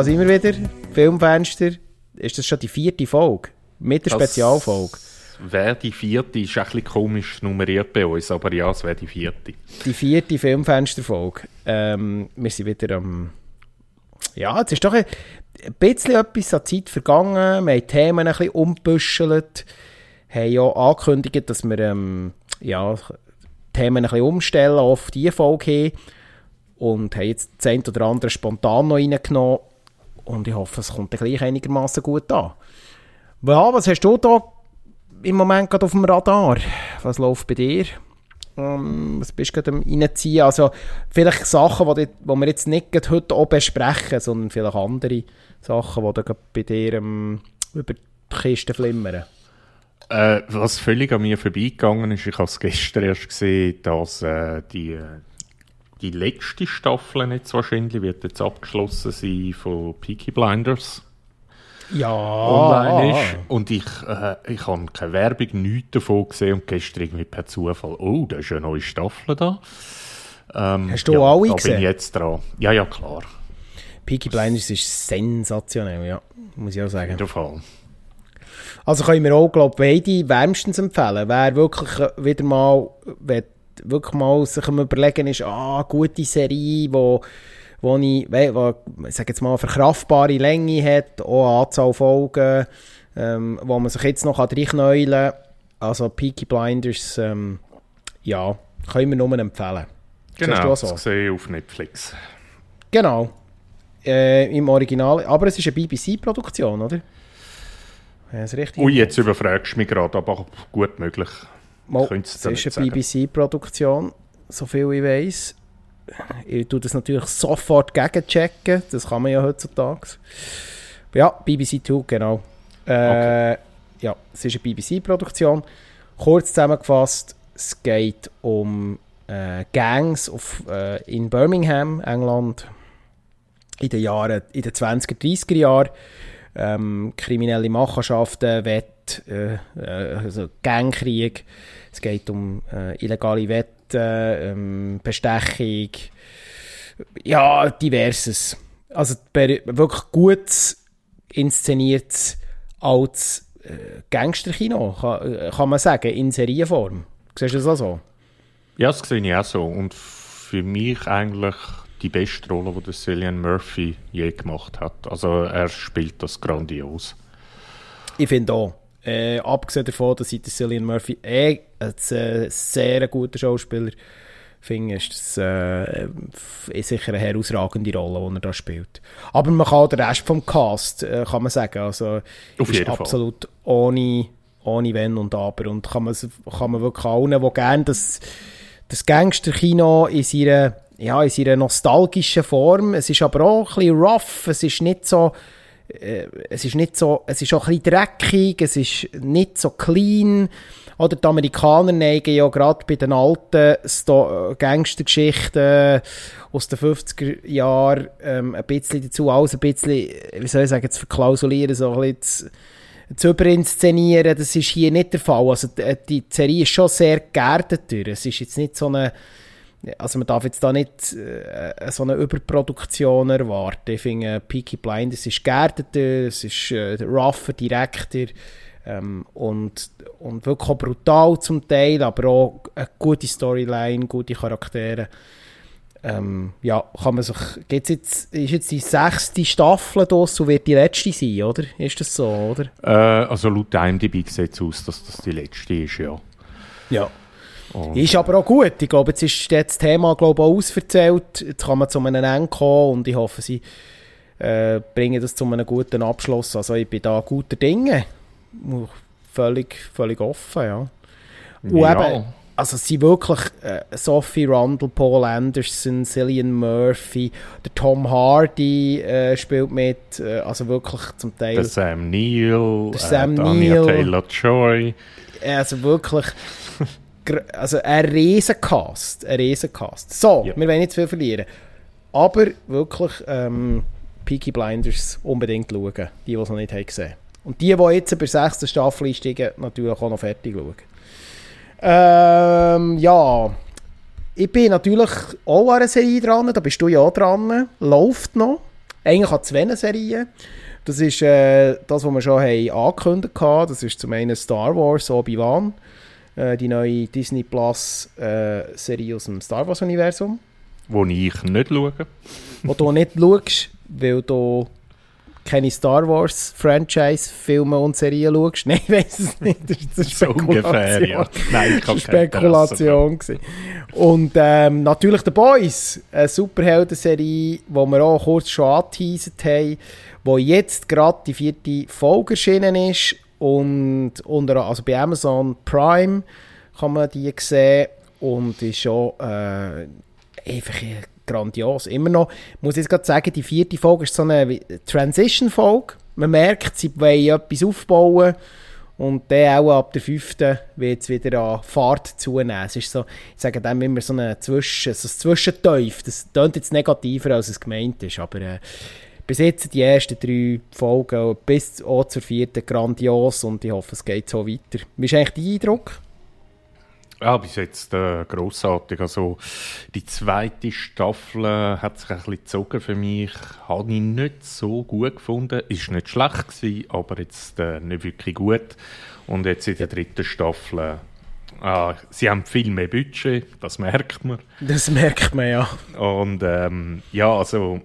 da sind wir wieder. Filmfenster. Ist das schon die vierte Folge? Mit der Spezialfolge? Wäre die vierte, ist ein bisschen komisch nummeriert bei uns, aber ja, es wäre die vierte. Die vierte Filmfensterfolge. Ähm, wir sind wieder am. Ja, jetzt ist doch ein bisschen etwas an Zeit vergangen. Wir haben Themen ein bisschen umbüschelt. Haben ja angekündigt, dass wir ähm, ja, Themen ein bisschen umstellen auf diese Folge hin. Und haben jetzt das eine oder andere spontan noch reingenommen. Und ich hoffe, es kommt gleich einigermaßen gut an. Ja, was hast du da im Moment gerade auf dem Radar? Was läuft bei dir? Um, was bist du gerade am reinziehen? Also vielleicht Sachen, die, die wir jetzt nicht heute auch besprechen, sondern vielleicht andere Sachen, die da bei dir um, über die Kiste flimmern. Äh, was völlig an mir vorbeigegangen ist, ich habe es gestern erst gesehen, dass äh, die, die letzte Staffel jetzt wahrscheinlich wird jetzt abgeschlossen sein von Peaky Blinders ja. online ist. Und ich, äh, ich habe keine Werbung, nichts davon gesehen und gestern irgendwie per Zufall, oh, da ist eine neue Staffel da. Ähm, Hast du ja, alle da gesehen? bin ich jetzt dran. Ja, ja, klar. Peaky Blinders ist sensationell, ja, muss ich auch sagen. In dem Fall. Also können wir auch, glaube ich, beide wärmstens empfehlen. Wer wirklich äh, wieder mal, wer wirklich mal sich am überlegen ist, ah, gute Serie, wo wo ich, wo, ich sage jetzt mal, eine verkraftbare Länge hat, auch eine Anzahl Folgen, ähm, wo man sich jetzt noch reinknäulen kann. Also Peaky Blinders, ähm, ja, können wir nur empfehlen. Genau, so? das sehe ich auf Netflix. Genau, äh, im Original, aber es ist eine BBC-Produktion, oder? Ja, Ui, jetzt überfragst du mich gerade, aber gut möglich. Mal, es ist eine BBC-Produktion, so viel ich weiß ich tue das natürlich sofort gegenchecken. Das kann man ja heutzutage. Ja, BBC 2, genau. Äh, okay. Ja, es ist eine BBC-Produktion. Kurz zusammengefasst, es geht um äh, Gangs auf, äh, in Birmingham, England, in den Jahren, in den 20er, 30er Jahren. Ähm, kriminelle Machenschaften, Wett, äh, äh, also Gangkrieg. Es geht um äh, illegale Wette ähm, Bestechung, ja, diverses. Also wirklich gut inszeniert als äh, Gangsterkino, kann, äh, kann man sagen, in Serienform. Siehst du das auch so? Ja, das sehe ich auch so. Und für mich eigentlich die beste Rolle, die Cillian Murphy je gemacht hat. Also er spielt das grandios. Ich finde auch. Äh, abgesehen davon, dass ich Cillian Murphy eh ein sehr guter Schauspieler finde, ist das äh, sicher eine herausragende Rolle, die er da spielt. Aber man kann auch den Rest vom Cast, äh, kann man sagen, also Auf ist absolut ohne, ohne Wenn und Aber und kann man, kann man wirklich allen, die gerne das, das Gangsterkino in seiner, ja, in seiner nostalgischen Form, es ist aber auch ein bisschen rough, es ist nicht so äh, es ist nicht so, es ist auch ein bisschen dreckig, es ist nicht so clean. Oder die Amerikaner neigen ja gerade bei den alten Sto Gangstergeschichten aus den 50er Jahren ähm, ein bisschen dazu, alles ein bisschen, wie soll ich sagen, zu verklausulieren, so ein bisschen zu, zu überinszenieren. Das ist hier nicht der Fall. Also die, die Serie ist schon sehr geerdet. Es ist jetzt nicht so eine also man darf jetzt da nicht äh, so eine Überproduktion erwarten. Ich finde, äh, Peaky Blinders ist geerdeter, es ist äh, rougher, direkter ähm, und, und wirklich auch brutal zum Teil, aber auch eine gute Storyline, gute Charaktere. Ähm, ja, kann man sich, geht's jetzt, ist jetzt die sechste Staffel das und wird die letzte sein, oder? Ist das so, oder? Äh, also laut IMDb sieht es aus, dass das die letzte ist, ja. Ja. Und ist aber auch gut. Ich glaube, jetzt ist das Thema glaube auch ausverzählt. Jetzt kann man zu einem Ende kommen und ich hoffe, sie äh, bringen das zu einem guten Abschluss. Also ich bin da guter Dinge. Völlig, völlig offen, ja. Und ja. eben, also sie wirklich äh, Sophie Rundle, Paul Anderson, Cillian Murphy, der Tom Hardy äh, spielt mit, äh, also wirklich zum Teil. Der Sam Neill, der Sam äh, Anya Taylor-Joy. Also wirklich also ein Riesencast, ein Riesencast. So, ja. wir wollen nicht zu viel verlieren. Aber wirklich ähm, Peaky Blinders unbedingt schauen, die, die es noch nicht haben gesehen Und die, die jetzt bei der sechsten Staffel einsteigen, natürlich auch noch fertig schauen. Ähm, ja, ich bin natürlich auch an einer Serie dran, da bist du ja auch dran, läuft noch. eigentlich an zwei Serien. Das ist äh, das, was wir schon haben angekündigt haben. Das ist zum einen Star Wars Obi-Wan, äh, die neue Disney Plus äh, Serie aus dem Star Wars Universum. Wo ich nicht schaue. Wo du nicht schaust, weil du keine Star Wars Franchise Filme und Serien schaust. Nein, ich weiß es nicht. Das ist eine Spekulation. So ungefähr, ja. Nein, ich habe Spekulation gewesen. Und ähm, natürlich The Boys, eine Superhelden-Serie, die wir auch kurz schon angeteasert haben, wo jetzt gerade die vierte Folge erschienen ist und unter, also bei Amazon Prime kann man die sehen und ist schon äh, einfach grandios. Immer noch, ich muss jetzt gerade sagen, die vierte Folge ist so eine Transition-Folge. Man merkt, sie wollen etwas aufbauen und dann auch ab der fünften wird es wieder an Fahrt zunehmen. Es ist so, ich sage dem immer so ein Zwischen, so Zwischenteuf. Das klingt jetzt negativer, als es gemeint ist, aber äh, bis jetzt die ersten drei Folgen bis auch zur vierten grandios und ich hoffe, es geht so weiter. Wie ist eigentlich dein Eindruck? Ja, bis jetzt äh, grossartig. Also die zweite Staffel äh, hat sich ein bisschen gezogen für mich. Habe ich nicht so gut gefunden. Ist nicht schlecht gewesen, aber jetzt äh, nicht wirklich gut. Und jetzt in der dritten Staffel äh, sie haben viel mehr Budget, das merkt man. Das merkt man, ja. Und ähm, ja, also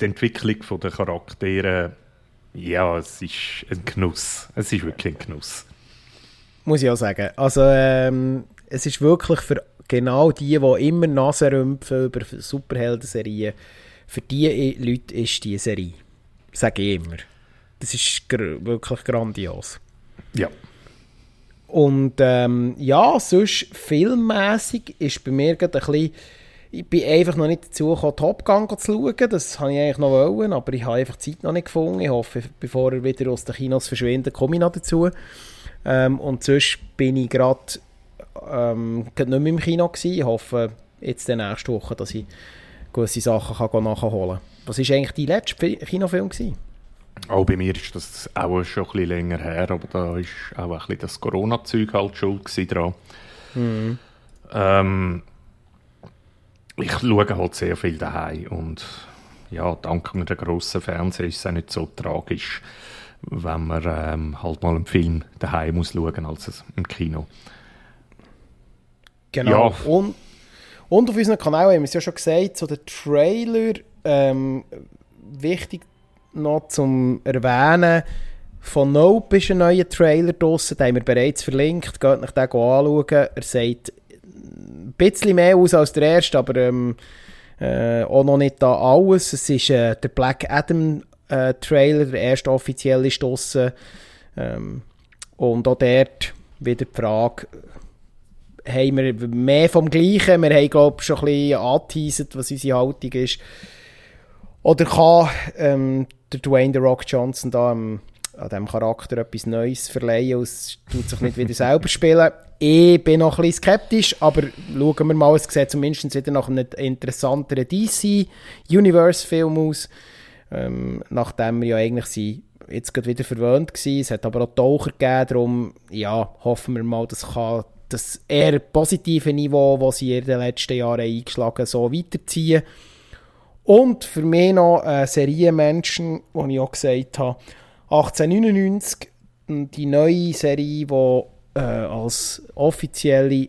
die Entwicklung der Charaktere, ja, es ist ein Genuss. Es ist wirklich ein Genuss. Muss ich auch sagen. Also ähm, es ist wirklich für genau die, die immer Nase rümpfen über Superhelden-Serien, für diese Leute ist diese Serie. Sage ich immer. Das ist wirklich grandios. Ja. Und ähm, ja, sonst filmmäßig ist bei mir gerade ein bisschen ich bin einfach noch nicht dazu gekommen, Top Gun zu schauen. Das habe ich eigentlich noch wollen, aber ich habe einfach die Zeit noch nicht gefunden. Ich hoffe, bevor er wieder aus den Kinos verschwindet, komme ich noch dazu. Ähm, und sonst bin ich gerade ähm, nicht mehr im Kino gewesen. Ich hoffe jetzt in der nächsten Woche, dass ich gewisse Sachen kann nachholen kann. Was war eigentlich dein letzter Kinofilm? Gewesen? Auch bei mir ist das auch schon ein bisschen länger her, aber da war auch ein bisschen das Corona-Zeug halt schuld dran. Mhm. Ähm, ich schaue halt sehr viel daheim und ja, dank einem grossen Fernseher ist es auch nicht so tragisch, wenn man ähm, halt mal einen Film daheim muss schauen als im Kino. Genau. Ja. Und, und auf unseren Kanal haben wir es ja schon gesagt, so der Trailer, ähm, wichtig noch zum Erwähnen, von Nope ist ein neuer Trailer draussen, den haben wir bereits verlinkt, geht nach den anschauen. Er sagt ein bisschen mehr aus als der erste, aber ähm, äh, auch noch nicht da alles. Es ist äh, der Black Adam äh, Trailer, der erste offizielle ist draussen. Ähm, und auch dort wieder die Frage, haben wir mehr vom Gleichen. Wir haben, glaube ich, schon ein bisschen angeteasert, was unsere Haltung ist. Oder kann ähm, der Dwayne The Rock Johnson da ähm, an diesem Charakter etwas Neues verleihen und es tut sich nicht wieder selber spielen? Ich bin noch ein bisschen skeptisch, aber schauen wir mal, es sieht zumindest wieder nach einem interessanteren DC-Universe-Film aus. Ähm, nachdem wir ja eigentlich sie jetzt gerade wieder verwöhnt waren. Es hat aber auch Taucher gegeben, darum ja, hoffen wir mal, das kann das eher positive Niveau, das sie in den letzten Jahren eingeschlagen so weiterziehen. Und für mich noch ein Serienmenschen, wo ich auch gesagt habe, 1899, die neue Serie, die äh, als offizielle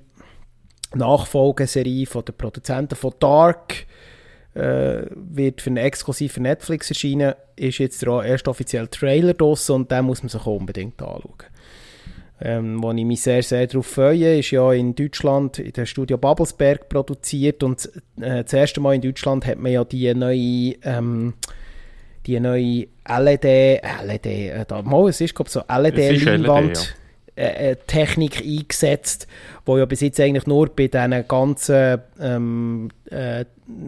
Nachfolgeserie von den Produzenten von Dark äh, wird für einen exklusiven Netflix erscheinen, ist jetzt der erste offizielle Trailer draussen und den muss man sich unbedingt anschauen ähm, wo ich mich sehr, sehr darauf freue, ist ja in Deutschland in der Studio Babelsberg produziert und äh, das erste Mal in Deutschland hat man ja die neue ähm, die neue LED, LED, äh, da, mal, es ist glaube so LED-Leinwand äh, äh, Technik eingesetzt, wo ja bis jetzt eigentlich nur bei diesen ganzen ähm, äh,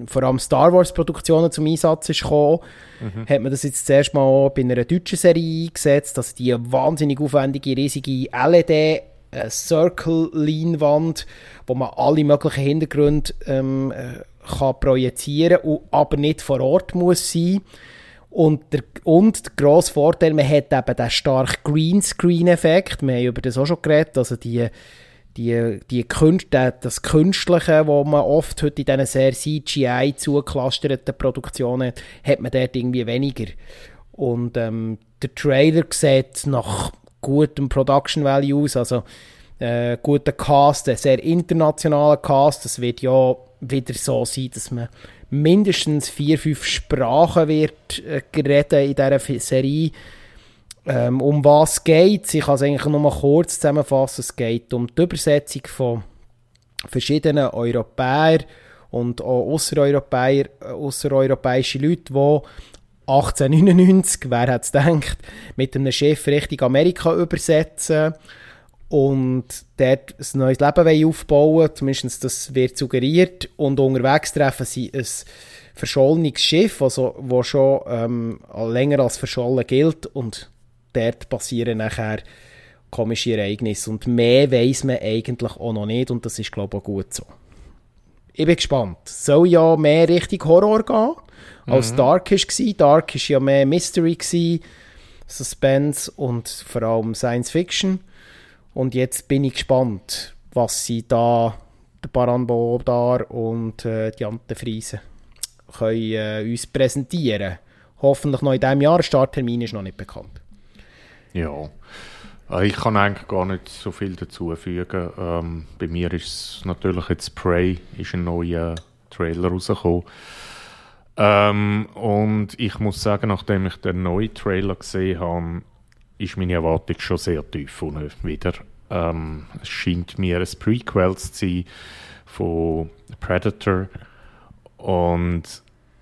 vor allem Star Wars Produktionen zum Einsatz ist gekommen, mhm. hat man das jetzt zuerst mal bei einer deutschen Serie eingesetzt, dass die wahnsinnig aufwendige, riesige LED äh, Circle-Leinwand, wo man alle möglichen Hintergründe ähm, äh, kann projizieren kann, aber nicht vor Ort muss sein und der, und der grosse Vorteil, man hat eben den starken Greenscreen-Effekt. Wir haben über das auch schon geredet. Also die, die, die Künste, das Künstliche, wo man oft heute in diesen sehr CGI zugeclusterten Produktionen hat, hat man dort irgendwie weniger. Und ähm, der Trailer sieht nach gutem Production Value aus, also äh, guter Cast, ein sehr internationaler Cast. Es wird ja wieder so sein, dass man mindestens vier, fünf Sprachen wird äh, reden in dieser Serie. Ähm, um was geht es? Ich kann es eigentlich nur mal kurz zusammenfassen. Es geht um die Übersetzung von verschiedenen Europäern und auch Außereuropäer, äh, außereuropäische Leute, die 1899, wer hat es gedacht, mit einem Chef Richtung Amerika übersetzen und dort ein neues Leben aufbauen zumindest das wird suggeriert und unterwegs treffen sie ein verschollenes Schiff, also, das schon ähm, länger als verschollen gilt und dort passieren nachher komische Ereignisse und mehr weiß man eigentlich auch noch nicht und das ist glaube ich auch gut so. Ich bin gespannt. Soll ja mehr Richtung Horror gehen, als mhm. Dark war. Dark war ja mehr Mystery, gewesen, Suspense und vor allem Science Fiction. Und jetzt bin ich gespannt, was sie da, der Baran Bodar und äh, die Ante Friese, können äh, uns präsentieren. Hoffentlich noch in diesem Jahr. Starttermin ist noch nicht bekannt. Ja, äh, ich kann eigentlich gar nicht so viel dazu fügen. Ähm, bei mir ist es natürlich jetzt Prey, ist ein neuer Trailer rausgekommen. Ähm, und ich muss sagen, nachdem ich den neuen Trailer gesehen habe, ist meine Erwartung schon sehr tief wieder. Ähm, es scheint mir ein Prequel zu sein von Predator. Und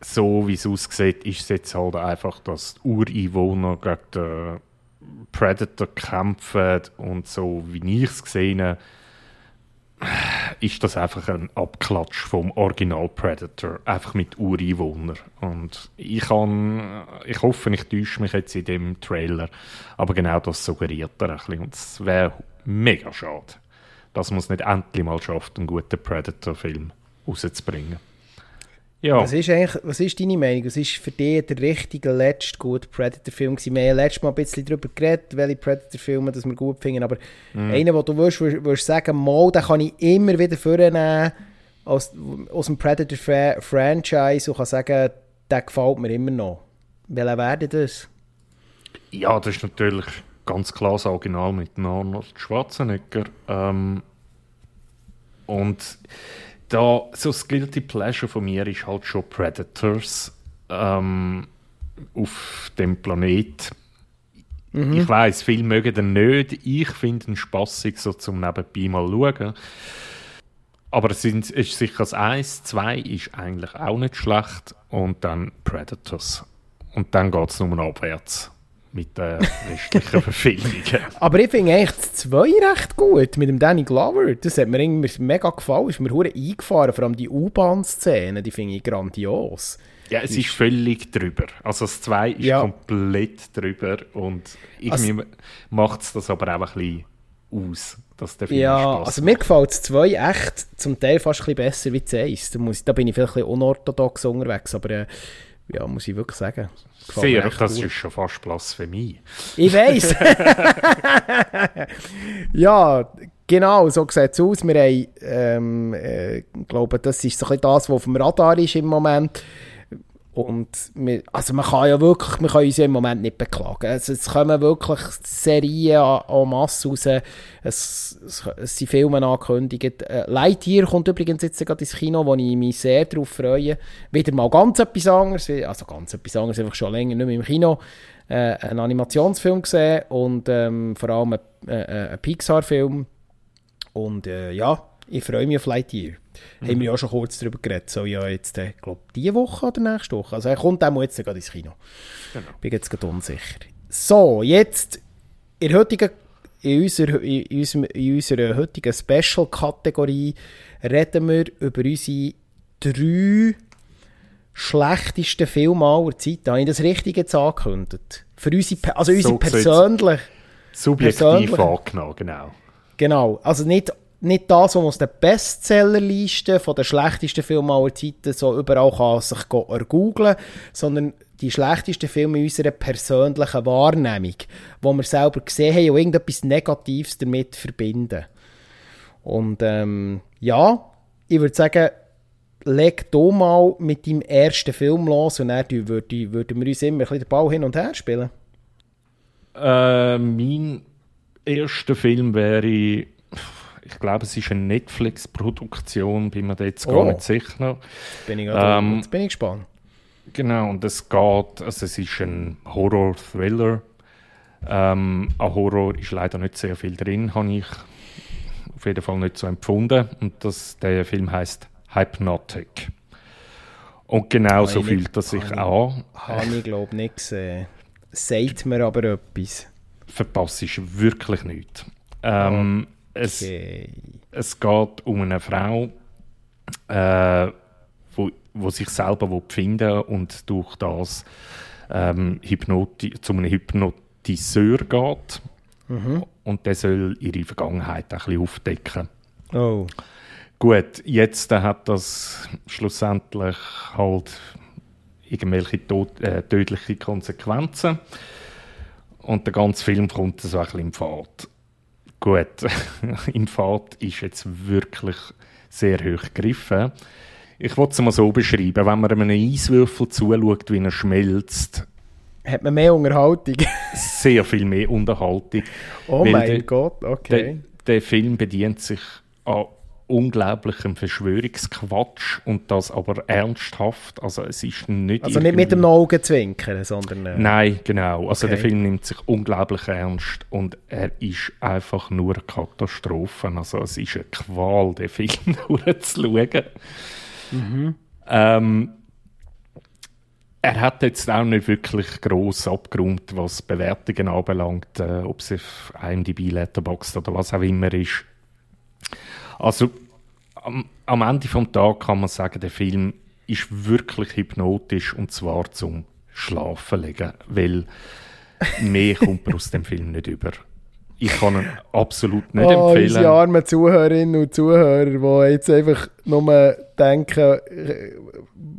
so wie es aussieht, ist es jetzt halt einfach, dass die Ureinwohner gegen den Predator kämpfen und so wie ich es gesehen habe, ist das einfach ein Abklatsch vom Original Predator, einfach mit Ureinwohner. Und ich, kann, ich hoffe, ich täusche mich jetzt in dem Trailer, aber genau das suggeriert er ein bisschen. Und es wäre mega schade, dass man es nicht endlich mal schafft, einen guten Predator-Film rauszubringen. Ja. Was ist eigentlich, was ist deine Meinung? Was ist für dich der richtige letzte gute Predator-Film gewesen? Wir haben ja letztes Mal ein bisschen darüber geredet, welche Predator-Filme wir gut finden, aber mm. einer, wo du würdest, würdest sagen, mal, den kann ich immer wieder vornehmen aus, aus dem Predator-Franchise und kann sagen, der gefällt mir immer noch. Welcher wäre das? Ja, das ist natürlich ganz klar das Original mit Arnold Schwarzenegger. Ähm, und da so das Guilty Pleasure von mir ist halt schon Predators ähm, auf dem Planet. Mhm. Ich weiß, viele mögen den nicht. Ich finde ihn spaßig, so zum nebenbei mal schauen. Aber es ist sicher das 1, 2 ist eigentlich auch nicht schlecht und dann Predators. Und dann geht es nur abwärts mit den restlichen Verfilmungen. Aber ich finde eigentlich das 2 recht gut mit dem Danny Glover. Das hat mir irgendwie mega gefallen. Ist mir hure eingefahren, vor allem die U-Bahn-Szene, die finde ich grandios. Ja, es ist, ist völlig drüber. Also das 2 ist ja. komplett drüber und irgendwie also, macht es das aber auch ein bisschen aus. Dass der Film ja, Spaß also mir gefällt das 2 echt zum Teil fast ein bisschen besser wie das 1. Da, muss, da bin ich vielleicht ein bisschen unorthodox unterwegs, aber äh, ja, muss ich wirklich sagen. Sehr, das gut. ist schon fast Blasphemie. Ich weiß. ja, genau, so sieht es aus. Wir haben, ähm, äh, glaube, das ist so ein bisschen das, was auf dem Radar ist im Moment. Und wir, also man kann ja wirklich, wir können uns ja im Moment nicht beklagen. Also es kommen wirklich Serien en masse raus. Es, es, es sind Filme angekündigt. Äh, Lightyear kommt übrigens jetzt gerade ins Kino, wo ich mich sehr darauf freue. Wieder mal ganz etwas anderes. Also ganz etwas anderes, einfach schon länger nicht mehr im Kino. Äh, einen Animationsfilm gesehen und ähm, vor allem ein, äh, ein Pixar-Film. Und äh, ja, ich freue mich auf Lightyear. Mhm. Haben wir ja schon kurz darüber geredet. So ja jetzt, äh, glaube diese Woche oder nächste Woche. Also er kommt auch jetzt gerade ins Kino. Genau. Bin jetzt gerade unsicher. So, jetzt in, heutigen, in, unserer, in, unserem, in unserer heutigen Special-Kategorie reden wir über unsere drei schlechtesten Filme aller Zeiten. Habe ich das richtig jetzt angekündigt? Für unsere, also unsere so persönlich... Subjektiv angenommen, genau. Genau, also nicht nicht das, was man aus der Bestsellerliste von den schlechtesten Filmen aller Zeiten so überall kann sich googeln, sondern die schlechtesten Filme in unserer persönlichen Wahrnehmung, wo wir selber gesehen haben und irgendetwas Negatives damit verbinden. Und ähm, ja, ich würde sagen, leg du mal mit deinem ersten Film los und dann würden wir uns immer ein bisschen den Ball hin und her spielen. Äh, mein erster Film wäre, ich glaube, es ist eine Netflix-Produktion, bin mir da jetzt oh. gar nicht sicher. Bin ich ähm, jetzt bin ich gespannt. Genau, und es geht, also es ist ein Horror-Thriller. Ähm, an Horror ist leider nicht sehr viel drin, habe ich auf jeden Fall nicht so empfunden. Und das, der Film heißt Hypnotic. Und genau so fühlt er sich an. Habe ich, glaube nicht gesehen. Sagt mir aber etwas. Verpasst ist wirklich nichts. Ähm, okay. Es, es geht um eine Frau, äh, wo, wo sich selber finden und durch das ähm, Hypnoti zu einem Hypnotiseur geht. Mhm. Und der soll ihre Vergangenheit ein bisschen aufdecken. Oh. Gut, jetzt äh, hat das schlussendlich halt irgendwelche tot, äh, tödliche Konsequenzen. Und der ganze Film kommt so ein bisschen in Fahrt. Gut, in Fahrt ist jetzt wirklich sehr hoch gegriffen. Ich wollte es mal so beschreiben, wenn man einem Eiswürfel zuschaut, wie er schmelzt, hat man mehr Unterhaltung. sehr viel mehr Unterhaltung. Oh mein Gott, okay. Der, der, Film bedient sich an unglaublichem Verschwörungsquatsch und das aber ernsthaft. Also es ist nicht Also nicht mit dem Augenzwinkern, sondern... Äh... Nein, genau. Also okay. der Film nimmt sich unglaublich ernst und er ist einfach nur eine Katastrophe. Also es ist eine Qual, den Film durchzuschauen. Mhm. Ähm, er hat jetzt auch nicht wirklich gross abgerundet, was Bewertungen anbelangt, äh, ob es auf IMDb, Letterboxd oder was auch immer ist. Also am, am Ende vom Tag kann man sagen, der Film ist wirklich hypnotisch und zwar zum Schlafen legen, weil mehr kommt man aus dem Film nicht über. Ich kann ihn absolut nicht oh, empfehlen. Unsere armen Zuhörerinnen und Zuhörer, die jetzt einfach nur denken,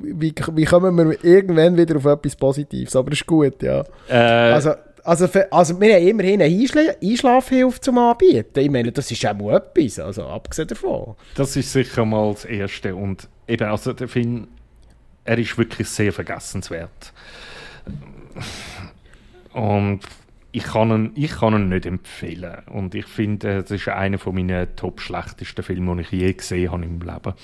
wie, wie kommen wir irgendwann wieder auf etwas Positives? Aber ist gut, ja. Äh, also, also, für, also wir haben immerhin eine Einschla Einschlafhilfe zum Anbieten. Ich meine, das ist auch mal etwas, also abgesehen davon. Das ist sicher mal das Erste. Und eben, also der Film, er ist wirklich sehr vergessenswert. Und ich kann, ihn, ich kann ihn nicht empfehlen. Und ich finde, das ist einer meiner top schlechtesten Filme, die ich je gesehen habe im Leben.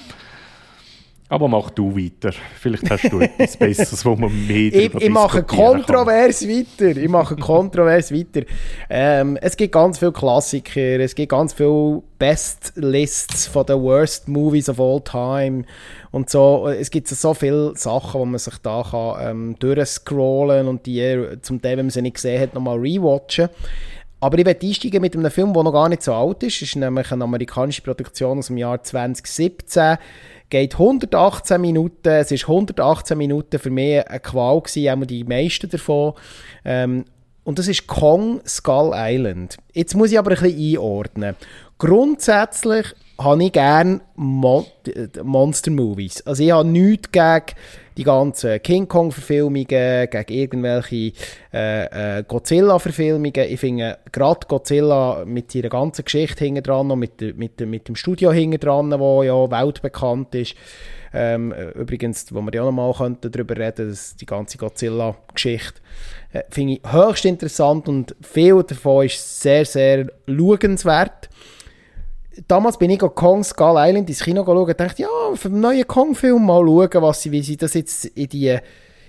Aber mach du weiter. Vielleicht hast du etwas Besseres, wo man mehr Ich, ich mache kontrovers kann. weiter. Ich mache kontrovers weiter. Ähm, es gibt ganz viele Klassiker, es gibt ganz viele Best-Lists von den Worst Movies of all time und so. Es gibt so viele Sachen, wo man sich da kann, ähm, durchscrollen und die zum Teil, wenn man sie nicht gesehen hat, nochmal rewatchen. Aber ich werde einsteigen mit einem Film, der noch gar nicht so alt ist. Es ist nämlich eine amerikanische Produktion aus dem Jahr 2017 geht 118 Minuten. Es ist 118 Minuten für mich eine Qual gewesen, einmal die meisten davon. Ähm, und das ist Kong Skull Island. Jetzt muss ich aber ein bisschen einordnen. Grundsätzlich habe ich gerne Mon Monster Movies. Also ich habe nichts gegen die ganzen King Kong-Verfilmungen, gegen irgendwelche äh, äh, Godzilla-Verfilmungen. Ich finde gerade Godzilla mit seiner ganzen Geschichte hinten dran und mit, mit, mit dem Studio hinten dran, wo ja weltbekannt ist. Ähm, übrigens, wo wir ja auch noch mal darüber reden dass die ganze Godzilla-Geschichte, äh, finde ich höchst interessant und viel davon ist sehr, sehr schauenswert damals bin ich Kong Skull Island ins Kino geschaut und dachte, ja, für einen neuen Kong-Film mal schauen, was sie, wie sie das jetzt in, die,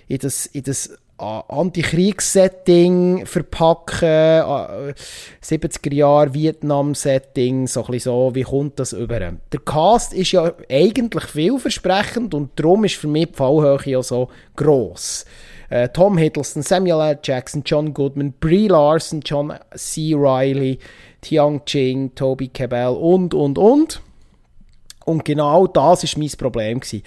in das, in das uh, Antikriegssetting verpacken, uh, 70er Jahre Vietnam-Setting, so ein so, wie kommt das über? Der Cast ist ja eigentlich vielversprechend und darum ist für mich die Fallhöhe ja so gross. Uh, Tom Hiddleston, Samuel L. Jackson, John Goodman, Brie Larson, John C. Reilly, Tiang Ching, Toby Cabell und, und, und. Und genau das war mein Problem. Gewesen.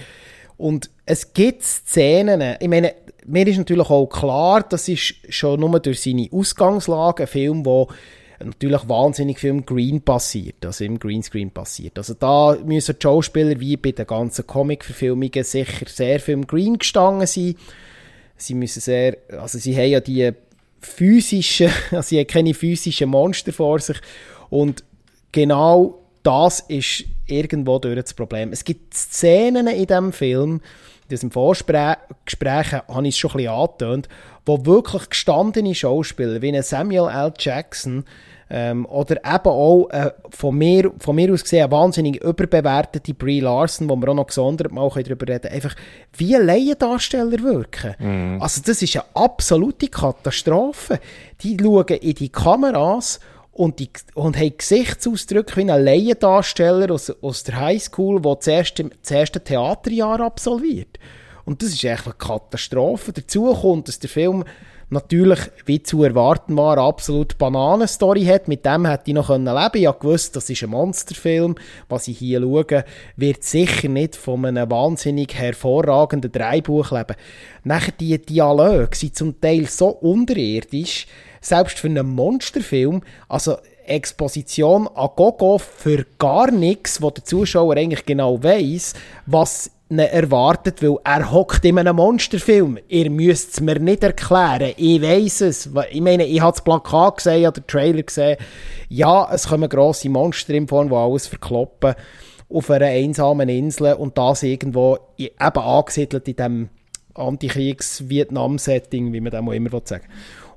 Und es gibt Szenen, ich meine, mir ist natürlich auch klar, das ist schon nur durch seine Ausgangslage ein Film, wo natürlich wahnsinnig viel im Green passiert, also im Greenscreen passiert. Also da müssen die Schauspieler wie bei den ganzen Comic-Verfilmungen sicher sehr viel im Green gestanden sein. Sie müssen sehr, also sie haben ja die physischen, also sie haben keine physischen Monster vor sich und genau das ist irgendwo durch das Problem. Es gibt Szenen in diesem Film, in diesem Vorgespräch habe ich es schon ein bisschen angetönt, wo wirklich gestandene Schauspieler wie Samuel L. Jackson ähm, oder eben auch äh, von, mir, von mir aus gesehen eine wahnsinnig überbewertete Brie Larson, wo wir auch noch gesondert mal darüber reden einfach wie Laiendarsteller wirken. Mm. Also das ist eine absolute Katastrophe. Die schauen in die Kameras und, die, und haben Gesichtsausdrücke wie ein Laiendarsteller aus, aus der Highschool, der das erste, das erste Theaterjahr absolviert. Und das ist echt eine Katastrophe. Dazu kommt, dass der Film natürlich, wie zu erwarten war, absolut Bananenstory hat. Mit dem hätte ich noch leben können. Ich wusste, das ist ein Monsterfilm. Was ich hier schaue, wird sicher nicht von einem wahnsinnig hervorragenden Dreibuch leben. Nachher die Dialoge sind zum Teil so unterirdisch, selbst für einen Monsterfilm. Also Exposition a Gogo für gar nichts, wo der Zuschauer eigentlich genau weiß, was erwartet, weil er hockt in einem Monsterfilm. Ihr müsst es mir nicht erklären. Ich weiß es. Ich meine, ich habe das Plakat gesehen, oder den Trailer gesehen. Ja, es kommen grosse Monster in Form, die alles verkloppen auf einer einsamen Insel und das irgendwo eben angesiedelt in diesem Antikriegs-Vietnam-Setting, wie man das immer sagen.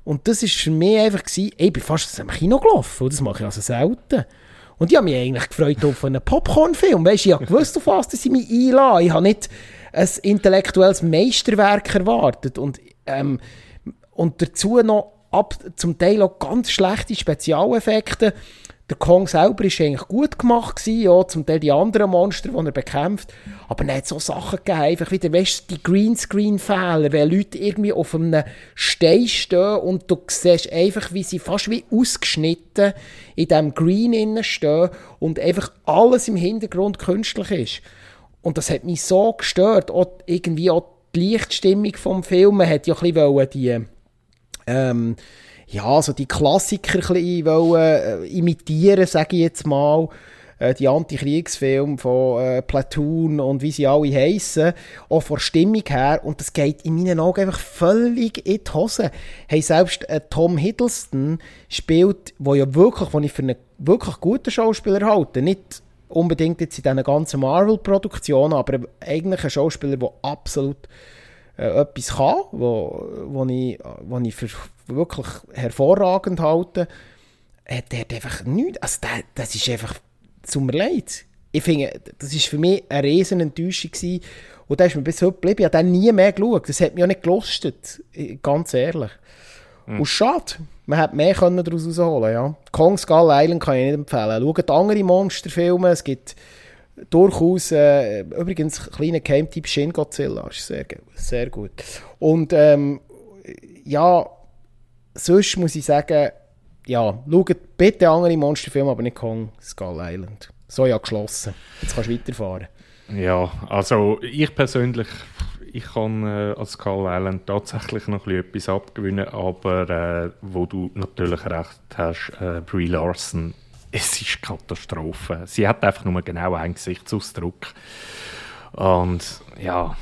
Und das war für mich einfach, gewesen, ich bin fast aus dem Kino gelaufen. Das mache ich also selten. Und ich habe mich eigentlich gefreut auf einen Popcorn-Film. Weißt ich habe gewusst, auf ich mich einlasse. Ich habe nicht ein intellektuelles Meisterwerk erwartet. Und, ähm, und dazu noch ab, zum Teil auch ganz schlechte Spezialeffekte. Der Kong selber war eigentlich gut gemacht, gewesen, ja, zum Teil die anderen Monster, die er bekämpft. Aber er hat so Sachen gegeben, einfach wieder, weißt die Greenscreen-Fehler, wenn Leute irgendwie auf einem Stein stehen und du siehst einfach, wie sie fast wie ausgeschnitten in diesem Green innen stehen und einfach alles im Hintergrund künstlich ist. Und das hat mich so gestört. Auch irgendwie auch die Lichtstimmung vom Film. Man hat ja ein bisschen die, ähm, ja, so die Klassiker ein wollen, äh, imitieren, sage ich jetzt mal. Äh, die Antikriegsfilme von äh, Platoon und wie sie alle heißen, auch von Stimmung her. Und das geht in meinen Augen einfach völlig in die Hose. Hey, selbst äh, Tom Hiddleston spielt, wo ja wirklich, wo ich für einen wirklich guten Schauspieler halte, nicht unbedingt jetzt in diesen ganzen Marvel-Produktionen, aber eigentlich ein Schauspieler, der absolut äh, etwas kann, wo, wo, ich, wo ich für wirklich hervorragend halte, hat der einfach nichts. Also der, das ist einfach, zu mir leid. Ich finde, das war für mich eine riesen Enttäuschung gewesen. Und da ist mir bis heute geblieben. Ich habe dann nie mehr geschaut. Das hat mich auch nicht gelustet, ganz ehrlich. Mhm. Und schade. Man hätte mehr können daraus herausholen ja. Kong Skull Island kann ich nicht empfehlen. Schaut andere Monsterfilme. Es gibt durchaus, äh, übrigens, kleiner Game-Tipp, Shin Godzilla ist sehr, sehr gut. Und ähm, ja, sonst muss ich sagen, ja, schaut bitte andere Monsterfilme, aber nicht Kong Skull Island. So ja geschlossen. Jetzt kannst du weiterfahren. Ja, also ich persönlich, ich kann äh, als Skull Island tatsächlich noch etwas abgewinnen, aber äh, wo du natürlich recht hast, äh, Brie Larson es ist Katastrophe. Sie hat einfach nur genau einen Gesichtsausdruck. Und ja.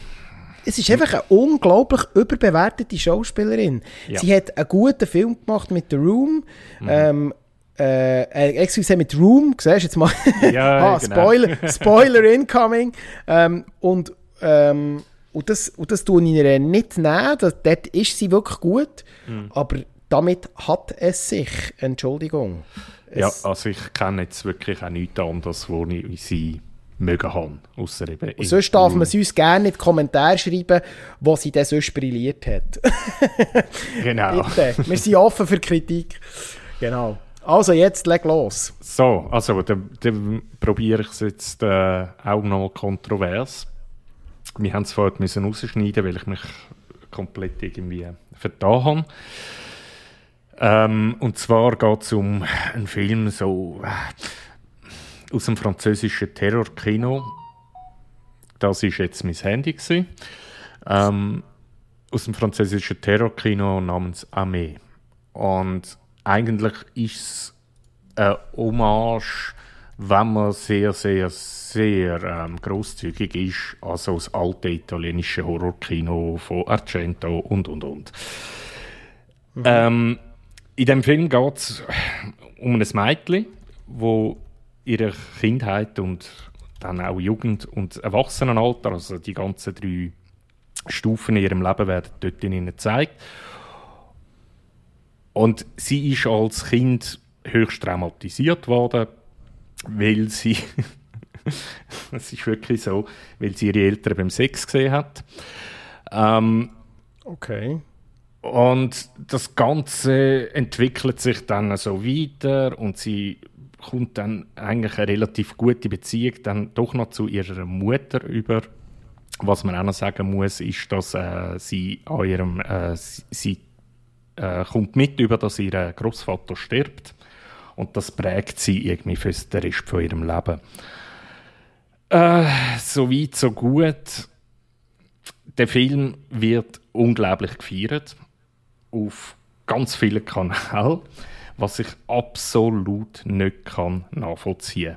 Es ist einfach eine unglaublich überbewertete Schauspielerin. Ja. Sie hat einen guten Film gemacht mit The Room. Mhm. Ähm, äh, äh excuse, mit Room, siehst du jetzt mal? Ja, ah, genau. Spoiler, Spoiler incoming. Ähm, und, ähm, und, das, und das tue ich ihr nicht nehmen. dort ist sie wirklich gut. Mhm. Aber damit hat es sich. Entschuldigung. Ja, also ich kenne jetzt wirklich auch nichts anderes, wo ich sie mögen haben, außer eben Und sonst darf man es uns gerne in die Kommentare schreiben, wo sie das sonst brilliert hat. genau. Bitte. Wir sind offen für Kritik. Genau. Also jetzt leg los. So, also dann, dann probiere ich es jetzt äh, auch noch kontrovers. Wir haben es vorher müssen rausschneiden, weil ich mich komplett irgendwie vertan habe. Ähm, und zwar geht es um einen Film so äh, aus dem französischen Terrorkino. Das ist jetzt mein Handy Ähm, aus dem französischen Terrorkino namens Amé. Und eigentlich ist es eine Hommage, wenn man sehr, sehr, sehr ähm, großzügig ist, also das alte italienische Horrorkino von Argento und und und. Mhm. Ähm, in dem Film geht es um ein Mädchen, wo ihrer Kindheit und dann auch Jugend und Erwachsenenalter, also die ganzen drei Stufen in ihrem Leben werden dort ihnen gezeigt. Und sie ist als Kind höchst traumatisiert worden, weil sie, es ist wirklich so, weil sie ihre Eltern beim Sex gesehen hat. Ähm, okay. Und das Ganze entwickelt sich dann so weiter und sie kommt dann eigentlich eine relativ gute Beziehung dann doch noch zu ihrer Mutter über. Was man auch noch sagen muss, ist, dass äh, sie an ihrem, äh, sie, äh, kommt mit über, dass ihr Großvater stirbt und das prägt sie irgendwie für den Rest von ihrem Leben. Äh, so weit, so gut. Der Film wird unglaublich gefeiert auf ganz vielen Kanälen, was ich absolut nicht kann nachvollziehen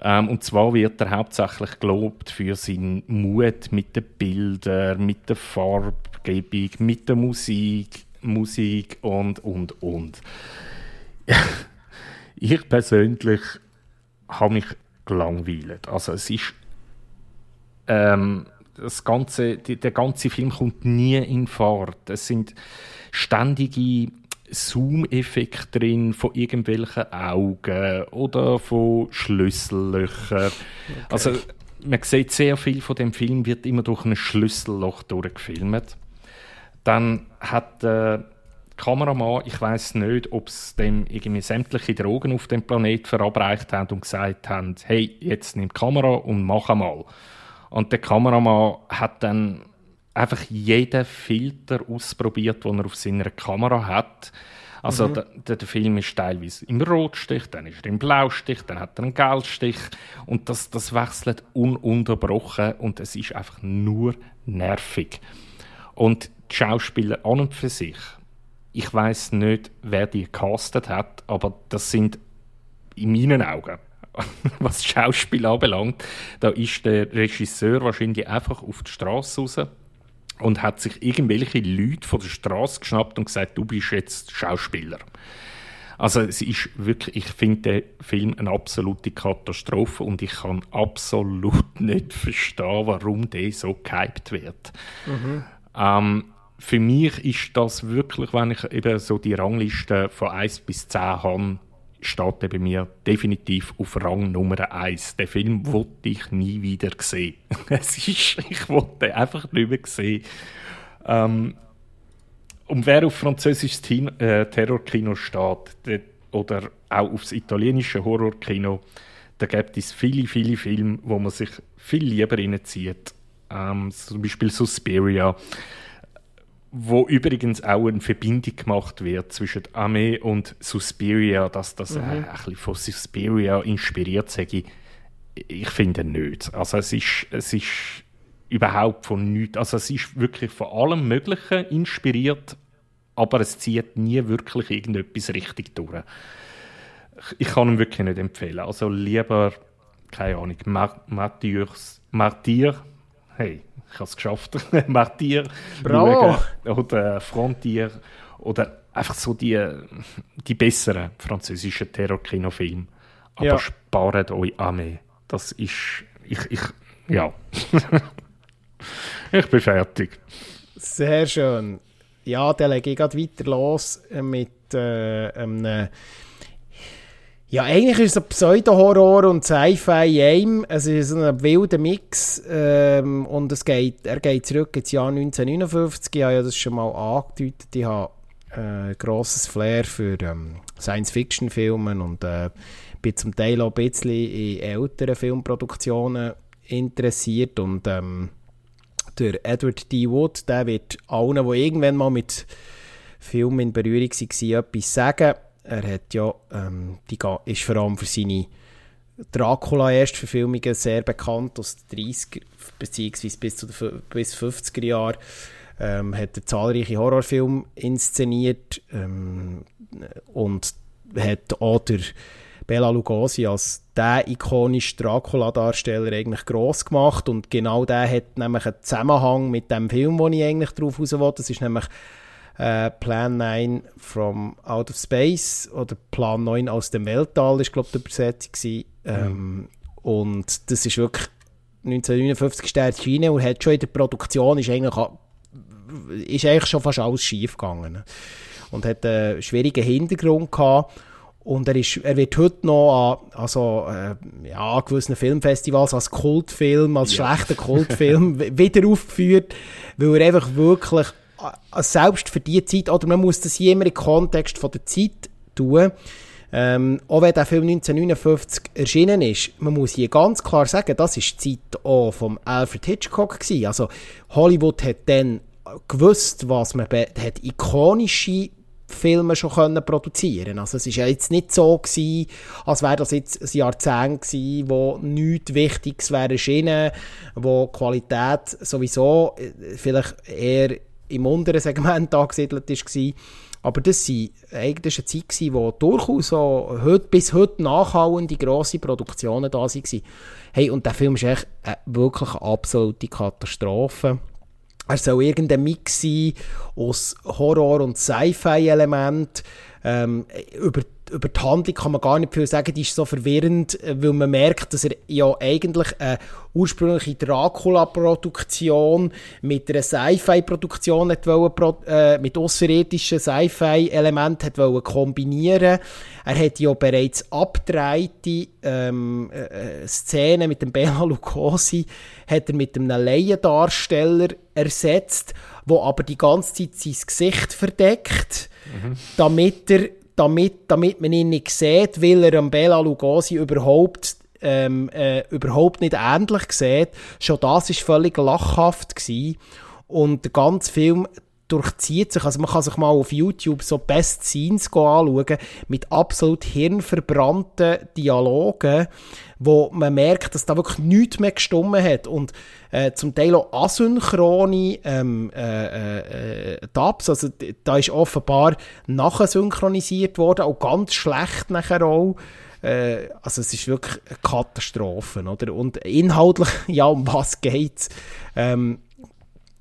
ähm, und zwar wird er hauptsächlich gelobt für seinen Mut mit den Bildern, mit der Farbgebung, mit der Musik, Musik und, und, und. ich persönlich habe mich gelangweilt. Also es ist ähm, das ganze, die, der ganze Film kommt nie in Fahrt. Es sind ständige Zoom-Effekte drin von irgendwelchen Augen oder von Schlüssellöchern. Okay. Also man sieht sehr viel von dem Film wird immer durch ein Schlüsselloch durchgefilmt. Dann hat der Kameramann, ich weiß nicht, ob es dem irgendwie sämtliche Drogen auf dem Planet verabreicht haben und gesagt haben, hey, jetzt nimm die Kamera und mach einmal. Und der Kameramann hat dann einfach jeden Filter ausprobiert, den er auf seiner Kamera hat. Also mhm. der, der, Film ist teilweise im Rotstich, dann ist er im Blaustich, dann hat er einen Gelbstich und das, das wechselt ununterbrochen und es ist einfach nur nervig. Und die Schauspieler an und für sich, ich weiß nicht, wer die gecastet hat, aber das sind in meinen Augen was Schauspiel anbelangt, da ist der Regisseur wahrscheinlich einfach auf die Straße raus und hat sich irgendwelche Leute von der Straße geschnappt und gesagt, du bist jetzt Schauspieler. Also es ist wirklich, ich finde den Film eine absolute Katastrophe und ich kann absolut nicht verstehen, warum der so gehypt wird. Mhm. Ähm, für mich ist das wirklich, wenn ich eben so die Rangliste von 1 bis 10 habe, steht er bei mir definitiv auf Rang Nummer 1. Den Film wollte ich nie wieder sehen. es ist, ich wollte einfach nicht mehr sehen. Ähm, und wer auf französisches äh, Terrorkino steht, der, oder auch aufs italienische Horrorkino, da gibt es viele, viele Filme, wo man sich viel lieber reinzieht. Ähm, zum Beispiel Suspiria wo übrigens auch eine Verbindung gemacht wird zwischen Armee und Suspiria, dass das mhm. ein bisschen von Suspiria inspiriert sage ich finde nicht. Also es ist, es ist überhaupt von nichts, also es ist wirklich von allem Möglichen inspiriert, aber es zieht nie wirklich irgendetwas richtig durch. Ich kann ihn wirklich nicht empfehlen. Also lieber, keine Ahnung, Martyrs, Martyr, hey, ich habe es geschafft, Martyr Bravo. oder Frontier oder einfach so die, die besseren französischen Terrorkinofilme. Aber ja. spart euch Armee. Das ist, ich, ich, ja. ich bin fertig. Sehr schön. Ja, dann lege ich gerade weiter los mit äh, einem ja, eigentlich ist es ein Pseudo-Horror und Sci-Fi in Es ist ein wilder Mix ähm, und es geht, er geht zurück ins Jahr 1959. Ich habe ja das schon mal angedeutet. Ich habe äh, grosses Flair für ähm, Science-Fiction-Filme und äh, bin zum Teil auch ein bisschen in älteren Filmproduktionen interessiert und ähm, der Edward D. Wood, der wird allen, die irgendwann mal mit Filmen in Berührung waren, etwas sagen er hat ja, ähm, die ist vor allem für seine Dracula-Erstverfilmungen sehr bekannt, aus den 30er bzw. bis zu den bis 50er Jahren. Ähm, hat er zahlreiche Horrorfilme inszeniert ähm, und hat auch der Bela Lugosi als der ikonische Dracula-Darsteller eigentlich gross gemacht und genau der hat nämlich einen Zusammenhang mit dem Film, wo ich eigentlich drauf raus will. Das ist nämlich äh, Plan 9 from Out of Space oder Plan 9 aus dem Weltall ist, glaube ich, die Übersetzung gewesen. Ähm, und das ist wirklich 1959 erschienen und hat schon in der Produktion ist eigentlich, ist eigentlich schon fast alles schief gegangen. Und hat einen schwierigen Hintergrund gehabt. Und er, ist, er wird heute noch an also, äh, ja, gewissen Filmfestivals als Kultfilm, als ja. schlechter Kultfilm wieder aufgeführt, weil er einfach wirklich, selbst für die Zeit, oder man muss das hier immer im Kontext von der Zeit tun, ähm, auch wenn der Film 1959 erschienen ist, man muss hier ganz klar sagen, das ist die Zeit auch von Alfred Hitchcock gewesen. Also Hollywood hat dann gewusst, was man hat ikonische Filme schon können produzieren Also es ist ja jetzt nicht so gewesen, als wäre das jetzt ein Jahrzehnt gewesen, wo nichts Wichtiges wäre erschienen, wo Qualität sowieso äh, vielleicht eher im unteren Segment angesiedelt war. Aber das war eine Zeit, gewesen, wo durchaus so heute, bis heute nachhallende grosse Produktionen da waren. Hey, und der Film ist echt eine wirklich eine absolute Katastrophe. Er soll irgendein Mix sein aus Horror- und Sci-Fi-Elementen. Ähm, über die Handlung kann man gar nicht viel sagen, die ist so verwirrend, äh, weil man merkt, dass er ja eigentlich eine ursprüngliche Dracula-Produktion mit einer Sci-Fi-Produktion äh, mit außerirdischen Sci-Fi-Elementen kombinieren Er hat ja bereits abgedrehte ähm, äh, äh, Szenen mit dem Bela Lugosi hat er mit einem Laiendarsteller ersetzt, wo aber die ganze Zeit sein Gesicht verdeckt, mhm. damit er damit, damit man ihn nicht sieht, weil er am Bela Lugosi überhaupt, ähm, äh, überhaupt nicht ähnlich sieht. Schon das ist völlig lachhaft gewesen. Und der ganze Film durchzieht sich, also man kann sich mal auf YouTube so Best Scenes anschauen, mit absolut hirnverbrannten Dialogen, wo man merkt, dass da wirklich nichts mehr gestummen hat und äh, zum Teil auch asynchrone ähm, äh, äh, Tabs, also da ist offenbar nachher synchronisiert worden, auch ganz schlecht nachher auch. Äh, also es ist wirklich eine Katastrophe, oder? Und inhaltlich, ja, um was geht's? Ähm,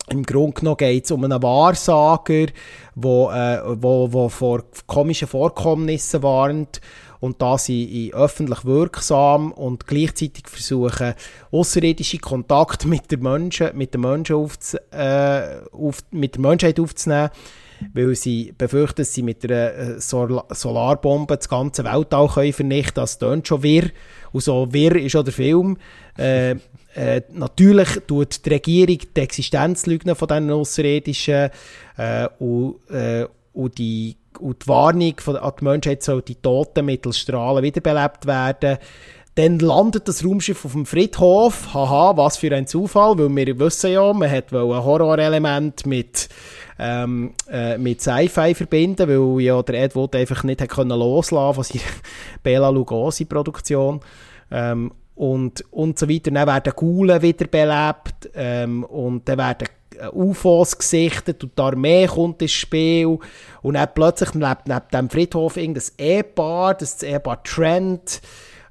im Grunde genommen geht es um einen Wahrsager, wo, äh, wo, wo vor komischen Vorkommnissen warnt und da sie öffentlich wirksam und gleichzeitig versuchen, außerirdische Kontakte mit der Menschen, mit der Menschen aufzu, äh, auf, mit der Menschheit aufzunehmen, weil sie befürchten, dass sie mit einer äh, Sol Solarbombe das ganze Weltall können vernichten können. Das tönt schon wirr. Und so wirr ist auch der Film. Äh, äh, natürlich tut die Regierung die Existenz von diesen Außerirdischen äh, und, äh, und, die, und die Warnung von, an die Menschheit soll die Toten mittels Strahlen wiederbelebt werden. Dann landet das Raumschiff auf dem Friedhof. Haha, was für ein Zufall, weil wir wissen ja, man hat ein Horrorelement mit, ähm, äh, mit Sci-Fi verbinden, weil ja der Ed Wood einfach nicht hat können loslassen von seiner Bela Lugosi-Produktion. Ähm, und, und so weiter. Dann werden Gulen wiederbelebt ähm, und dann werden UFOs gesichtet und die Armee kommt ins Spiel und dann plötzlich lebt neben dem Friedhof irgendein Ehepaar, das ist das Ehepaar Trent,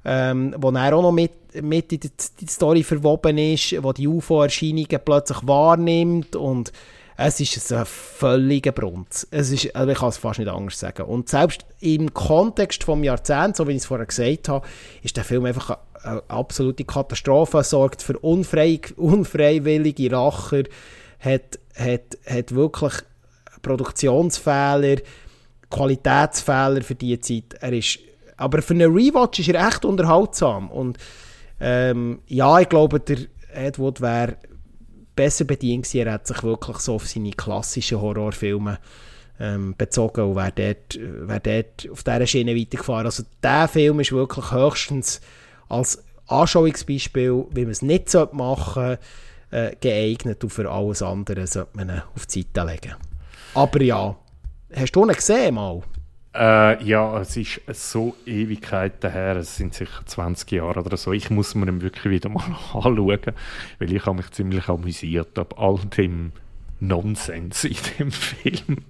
ähm, wo dann auch noch mit, mit in die, Story verwoben ist, wo die UFO-Erscheinungen plötzlich wahrnimmt und es ist ein völliger Brunz. Es ist, also ich kann es fast nicht anders sagen. Und selbst im Kontext vom Jahrzehnt, so wie ich es vorher gesagt habe, ist der Film einfach eine absolute Katastrophe, sorgt für unfrei, unfreiwillige Racher, hat, hat, hat wirklich Produktionsfehler, Qualitätsfehler für diese Zeit. Er ist, aber für einen Rewatch ist er echt unterhaltsam. Und ähm, ja, ich glaube, der Edward wäre besser bedient gewesen. Er hat sich wirklich so auf seine klassischen Horrorfilme ähm, bezogen und wäre dort, wär dort auf dieser Schiene weitergefahren. Also der Film ist wirklich höchstens als Anschauungsbeispiel, wie man es nicht machen sollte, äh, geeignet und für alles andere sollte man ihn auf die Seite legen. Aber ja, hast du ihn gesehen mal? Äh, ja, es ist so Ewigkeiten her, es sind sicher 20 Jahre oder so. Ich muss mir ihn wirklich wieder mal anschauen, weil ich habe mich ziemlich amüsiert ab all dem Nonsens in dem Film.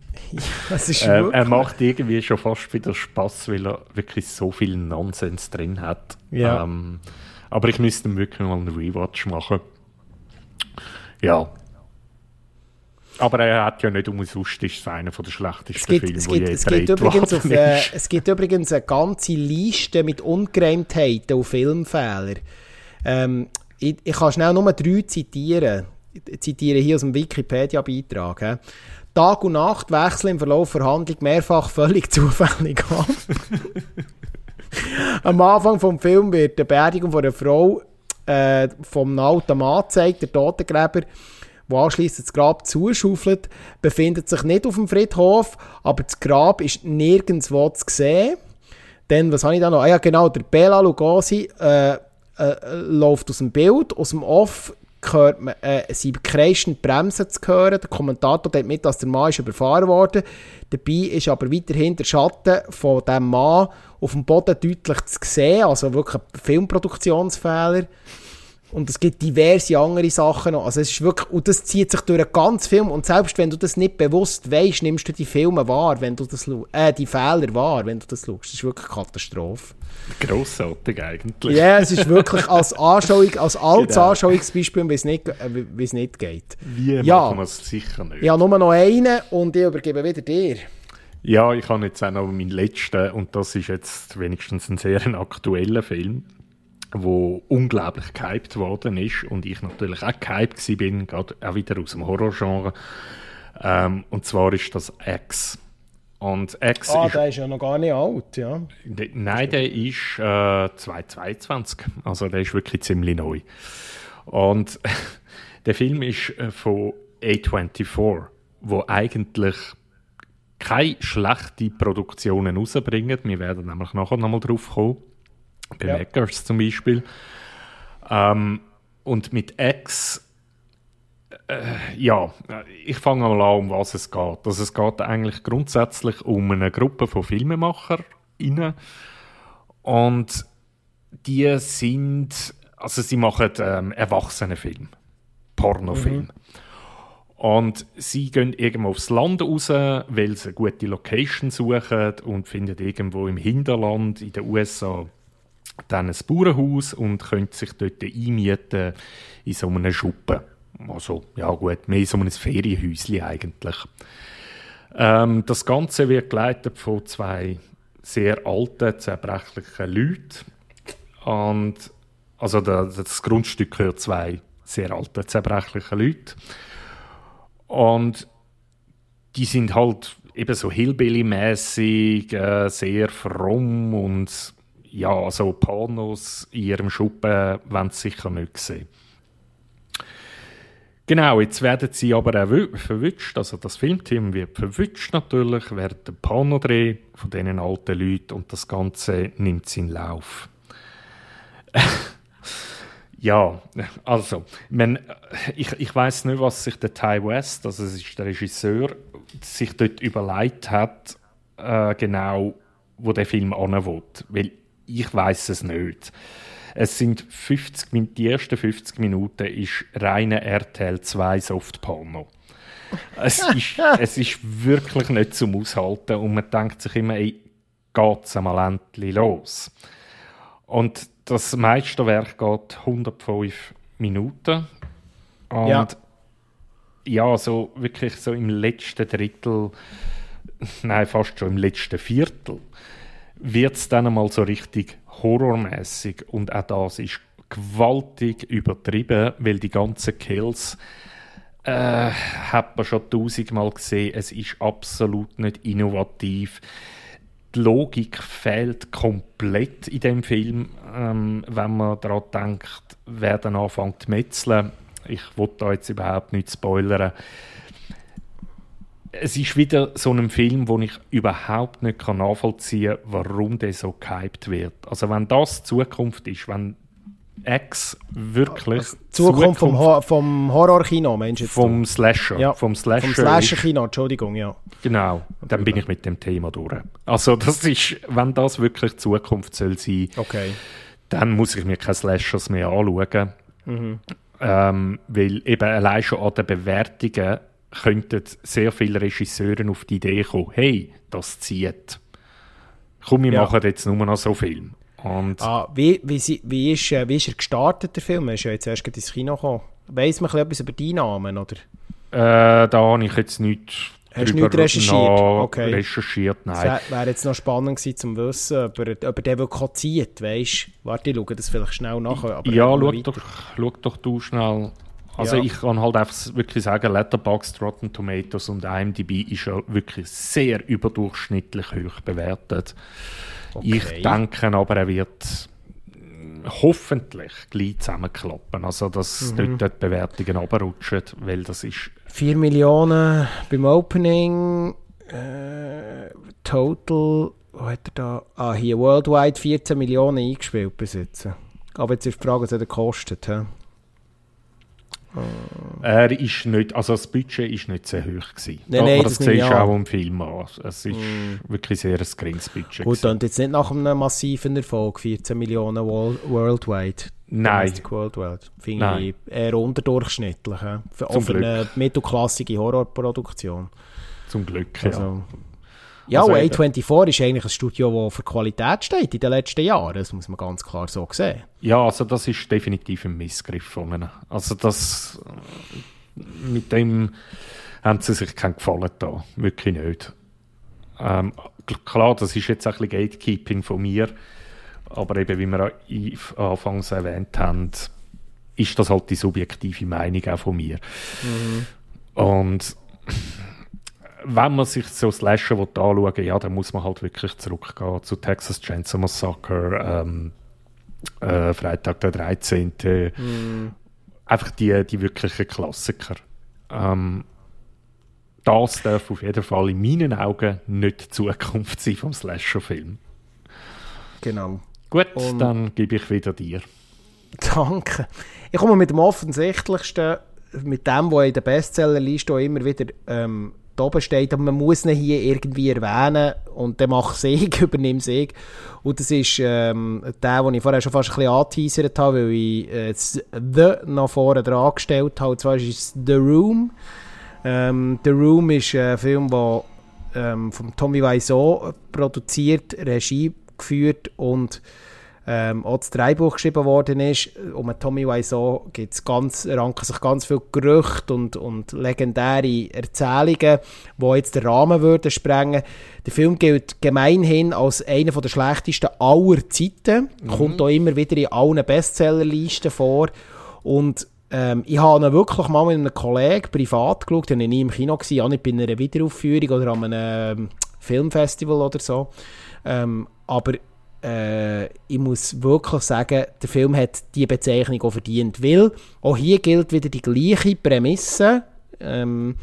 Ja, äh, er macht irgendwie schon fast wieder Spaß, weil er wirklich so viel Nonsens drin hat. Ja. Ähm, aber ich müsste wirklich mal einen Rewatch machen. Ja. Aber er hat ja nicht umsonst, ist einer der schlechtesten es gibt, Filme, es gibt, es gibt übrigens auf, äh, Es gibt übrigens eine ganze Liste mit Ungereimtheiten und Filmfehlern. Ähm, ich, ich kann schnell nur drei zitieren. Ich zitiere hier aus dem Wikipedia-Beitrag. Tag und Nacht wechseln im Verlauf der Handlung mehrfach völlig zufällig ab. Am Anfang des Films wird die Beerdigung von einer Frau äh, vom alten Mann gezeigt, der Totengräber, der anschliessend das Grab zuschaufelt, befindet sich nicht auf dem Friedhof, aber das Grab ist nirgendwo zu sehen. Dann, was habe ich da noch? Ah ja, genau, der Bela Lugosi äh, äh, läuft aus dem Bild, aus dem Off hört man, äh, sind kreischend Bremsen zu hören. Der Kommentator teilt mit, dass der Mann ist überfahren wurde. Dabei ist aber weiterhin der Schatten von dem Mann auf dem Boden deutlich zu sehen, also wirklich ein Filmproduktionsfehler. Und es gibt diverse andere Sachen noch. Also es ist wirklich, und das zieht sich durch einen ganzen Film. Und selbst wenn du das nicht bewusst weißt, nimmst du die Filme wahr, wenn du das äh, die Fehler wahr, wenn du das schaust. Das ist wirklich eine Katastrophe. Grossartig eigentlich. Ja, yeah, es ist wirklich als Anschauung, als altes genau. Anschauungsbeispiel, wie es nicht, äh, wie es nicht geht. Wie ja. machen wir es sicher nicht. Ja, nur noch einen und ich übergebe wieder dir. Ja, ich habe jetzt auch noch meinen letzten und das ist jetzt wenigstens ein sehr aktueller Film wo unglaublich gehypt worden ist und ich natürlich auch gehypt bin, gerade auch wieder aus dem Horrorgenre. Ähm, und zwar ist das X. Und X ah, ist, der ist ja noch gar nicht alt, ja. De, nein, der ist äh, 2022, also der ist wirklich ziemlich neu. Und der Film ist äh, von A24, wo eigentlich keine schlechten Produktionen rausbringen. Wir werden nämlich nachher nochmal drauf kommen bei ja. Mackers zum Beispiel. Ähm, und mit X, äh, ja, ich fange mal an, um was es geht. Also es geht eigentlich grundsätzlich um eine Gruppe von Filmemachern. Und die sind, also sie machen ähm, Erwachsenenfilm, Pornofilm. Mhm. Und sie gehen irgendwo aufs Land raus, weil sie eine gute Location suchen und finden irgendwo im Hinterland in den USA dann ein Bauernhaus und könnte sich dort einmieten in so einem Schuppen. Also, ja gut, mehr so ein Ferienhäuschen eigentlich. Ähm, das Ganze wird geleitet von zwei sehr alten, zerbrechlichen Leuten. Und, also das Grundstück gehört zwei sehr alten, zerbrechlichen Leuten. Und die sind halt eben so Hillbilly-mäßig, äh, sehr fromm und ja, so Pornos in ihrem Schuppen wollen sie sicher nicht sehen. Genau, jetzt werden sie aber auch verwünscht, also das Filmteam wird verwünscht natürlich während dem Pornodreh von diesen alten Leuten und das Ganze nimmt seinen Lauf. ja, also, man, ich, ich weiß nicht, was sich der Ty West, also es ist der Regisseur, sich dort überlegt hat, äh, genau, wo der Film will. Weil ich weiß es nicht. Es sind 50, die ersten 50 Minuten ist reine RTL 2 Softporno. Es ist, es ist wirklich nicht zum Aushalten und man denkt sich immer, ey, geht's einmal endlich los. Und das Meisterwerk geht 105 Minuten. Und ja. ja, so wirklich so im letzten Drittel, nein, fast schon im letzten Viertel, wird es dann einmal so richtig horrormäßig und auch das ist gewaltig übertrieben, weil die ganzen Kills äh, hat man schon tausendmal gesehen. Es ist absolut nicht innovativ. Die Logik fehlt komplett in dem Film, ähm, wenn man daran denkt, wer dann anfängt zu metzeln. Ich will da jetzt überhaupt nicht spoilern es ist wieder so ein Film, wo ich überhaupt nicht nachvollziehen kann, warum der so gehypt wird. Also wenn das Zukunft ist, wenn X wirklich also Zukunft, Zukunft vom, Ho vom Horrorkino, Mensch jetzt vom Slasher, ja, vom Slasher, Slasher-Kino, Entschuldigung, ja. Genau, dann bin ich mit dem Thema durch. Also das ist, wenn das wirklich Zukunft soll sein, okay. dann muss ich mir keine Slashers mehr anschauen, mhm. ähm, weil eben allein schon an den Bewertungen könnten sehr viele Regisseure auf die Idee kommen, hey, das zieht. Komm, wir ja. machen jetzt nur noch so Film. Und ah, wie, wie, wie, ist, äh, wie ist er gestartet, der Film? Er ist ja jetzt erst ins Kino gekommen. Weiss man etwas über die Namen, oder? Äh, da habe ich jetzt nicht Hast du nicht recherchiert? Okay. recherchiert, nein. Es wäre jetzt noch spannend gewesen, zu wissen, ob er, ob er den wirklich zieht, weißt Warte, ich schaue das vielleicht schnell nach. Aber ja, schau doch, schau doch du schnell. Also ja. ich kann halt einfach wirklich sagen, Letterboxd, Rotten Tomatoes und IMDb ist ja wirklich sehr überdurchschnittlich hoch bewertet. Okay. Ich denke aber, er wird hoffentlich gleich zusammenklappen. Also, dass mhm. dort die Bewertungen runterrutschen, weil das ist... 4 Millionen beim Opening, äh, total, wo hat er da? Ah, hier, worldwide 14 Millionen eingespielt jetzt. Aber jetzt ist die Frage, was er kostet. He? Er ist nicht, also das Budget ist nicht sehr hoch gewesen. Nein, nein, das, das siehst du auch im Film an. Es ist mm. wirklich sehr ein geringes Budget. Gut, und jetzt nicht nach einem massiven Erfolg, 14 Millionen worldwide. Nein. Worldwide. Finde Nein. ich eher unterdurchschnittlich. Für, Zum für eine mittelklassige Horrorproduktion. Zum Glück, ja. Also, ja, also, A24 ist eigentlich ein Studio, das für Qualität steht in den letzten Jahren. Das muss man ganz klar so sehen. Ja, also das ist definitiv ein Missgriff von ihnen. Also das, mit dem haben sie sich keinen Gefallen da. Wirklich nicht. Ähm, klar, das ist jetzt ein bisschen Gatekeeping von mir. Aber eben, wie wir anfangs erwähnt haben, ist das halt die subjektive Meinung auch von mir. Mhm. Und wenn man sich so Slasher anschauen will, ja, dann muss man halt wirklich zurückgehen zu Texas Chainsaw Massacre, ähm, äh, Freitag der 13. Mm. Einfach die, die wirklichen Klassiker. Ähm, das darf auf jeden Fall in meinen Augen nicht die Zukunft sein vom Slasher-Film. Genau. Gut, Und dann gebe ich wieder dir. Danke. Ich komme mit dem offensichtlichsten, mit dem, was in der Bestsellerliste immer wieder ähm, da oben steht, aber man muss ihn hier irgendwie erwähnen und dann macht ich, übernimmt ich. Und das ist ähm, der, den ich vorher schon fast ein bisschen angeteasert habe, weil ich äh, «The» noch vorne dran gestellt habe. Und zwar ist es «The Room». Ähm, «The Room» ist ein Film, der ähm, von Tommy Wiseau produziert, Regie geführt und ähm, auch das Drehbuch geschrieben worden ist. Um Tommy Wiseau gibt's ganz, ranken sich ganz viele Gerüchte und, und legendäre Erzählungen, die jetzt den Rahmen würden sprengen. Der Film gilt gemeinhin als einer der schlechtesten aller Zeiten. Mhm. Kommt auch immer wieder in allen Bestsellerlisten vor. Und ähm, ich habe ihn wirklich mal mit einem Kollegen privat geschaut, ich war nie im Kino, gewesen, auch nicht bei einer Wiederaufführung oder an einem ähm, Filmfestival oder so. Ähm, aber äh, ich muss wirklich sagen, der Film hat diese Bezeichnung auch verdient, weil auch hier gilt wieder die gleiche Prämisse, ähm,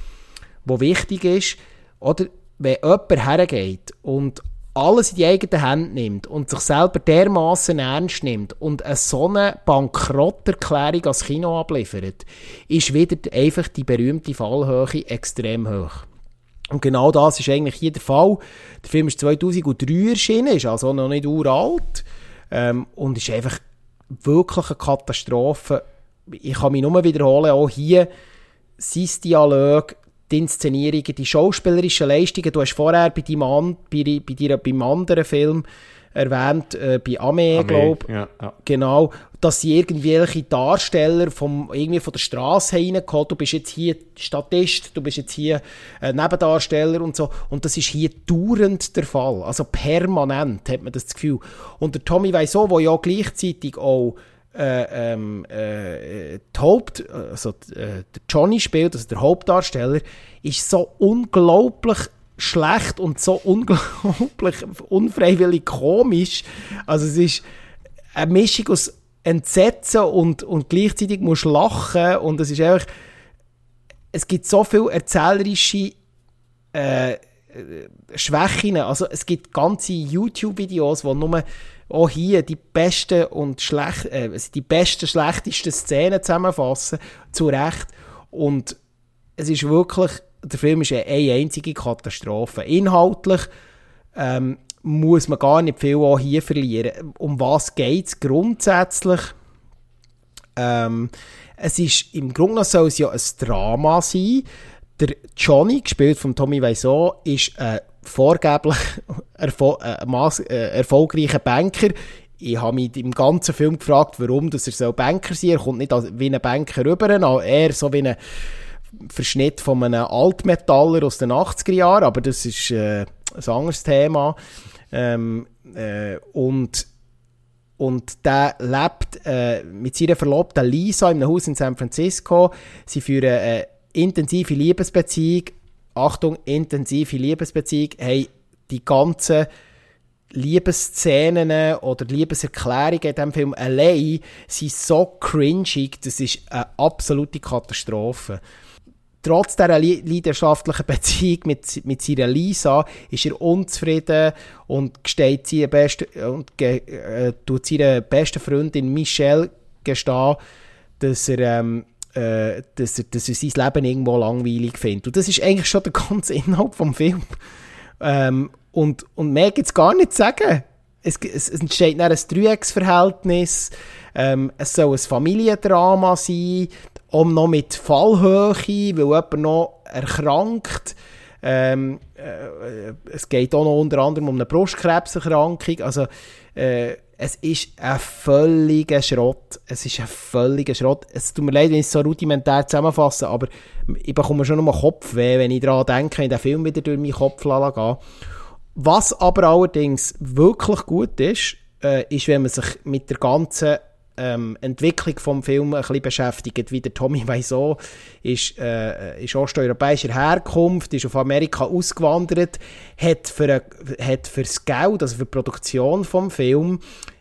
wichtig ist, oder wenn jemand hergeht und alles in die eigene Hand nimmt und sich selber dermaßen ernst nimmt und eine so eine Bankrotterklärung als Kino abliefert, ist wieder einfach die berühmte Fallhöhe extrem hoch. Und genau das ist eigentlich hier der Fall. Der Film ist 2003 erschienen, ist also noch nicht uralt ähm, und ist einfach wirklich eine Katastrophe. Ich kann mich nur wiederholen, auch hier sein Dialog, die Inszenierungen, die schauspielerischen Leistungen. Du hast vorher bei, deinem, bei, bei dir, beim anderen Film erwähnt, äh, bei Ame, Ame glaube ja, ja. Genau, dass sie irgendwelche Darsteller vom, irgendwie von der Straße reingeholt Du bist jetzt hier Statist, du bist jetzt hier äh, Nebendarsteller und so. Und das ist hier dauernd der Fall. Also permanent hat man das Gefühl. Und der Tommy Wiseau, der ja gleichzeitig auch äh, ähm, äh, die Haupt, also äh, der Johnny spielt, also der Hauptdarsteller, ist so unglaublich schlecht und so unglaublich unfreiwillig komisch. Also es ist eine Mischung aus Entsetzen und, und gleichzeitig musst du lachen und es ist einfach, es gibt so viele erzählerische äh, Schwächen. Also es gibt ganze YouTube-Videos, wo nur auch hier die besten und schlecht, äh, die besten, schlechtesten Szenen zusammenfassen, zu Recht. Und es ist wirklich der Film ist eine einzige Katastrophe. Inhaltlich ähm, muss man gar nicht viel auch hier verlieren. Um was geht es grundsätzlich? Ähm, es ist, im Grunde soll es ja ein Drama sein. Der Johnny, gespielt von Tommy Wiseau, ist ein vorgeblich erfol äh, äh, erfolgreicher Banker. Ich habe mich im ganzen Film gefragt, warum dass er so Banker sein soll. Er kommt nicht wie ein Banker rüber, eher so wie ein Verschnitt von einem Altmetaller aus den 80er Jahren, aber das ist äh, ein anderes Thema. Ähm, äh, und und der lebt äh, mit seiner Verlobten Lisa in einem Haus in San Francisco. Sie führen eine intensive Liebesbeziehung. Achtung, intensive Liebesbeziehung. Hey, die ganzen Liebesszenen oder Liebeserklärungen in diesem Film allein sind so cringig, das ist eine absolute Katastrophe. Trotz dieser leidenschaftlichen Beziehung mit, mit seiner Lisa ist er unzufrieden und gesteht seine beste, und ge, äh, tut seiner besten Freundin Michelle gestehen, dass er, ähm, äh, dass, er, dass er sein Leben irgendwo langweilig findet. Und das ist eigentlich schon der ganze Inhalt des Films. Ähm, und, und mehr gibt es gar nicht zu sagen. Es, es, es entsteht dann ein Dreiecksverhältnis. Ähm, es soll ein Familiendrama sein, auch noch mit Fallhöhe, weil jemand noch erkrankt. Ähm, äh, es geht auch noch unter anderem um eine Brustkrebserkrankung. Also, äh, es ist ein völliger Schrott. Es ist ein völliger Schrott. Es tut mir leid, wenn ich es so rudimentär zusammenfasse, aber ich bekomme schon noch mal Kopfweh, wenn ich daran denke, wenn der Film wieder durch meinen Kopf geht. Was aber allerdings wirklich gut ist, äh, ist, wenn man sich mit der ganzen ähm, Entwicklung vom Film ein bisschen beschäftigt, wie der Tommy Wiseau ist, äh, ist osteuropäischer Herkunft, ist auf Amerika ausgewandert, hat für, eine, hat für das Geld, also für die Produktion vom Film,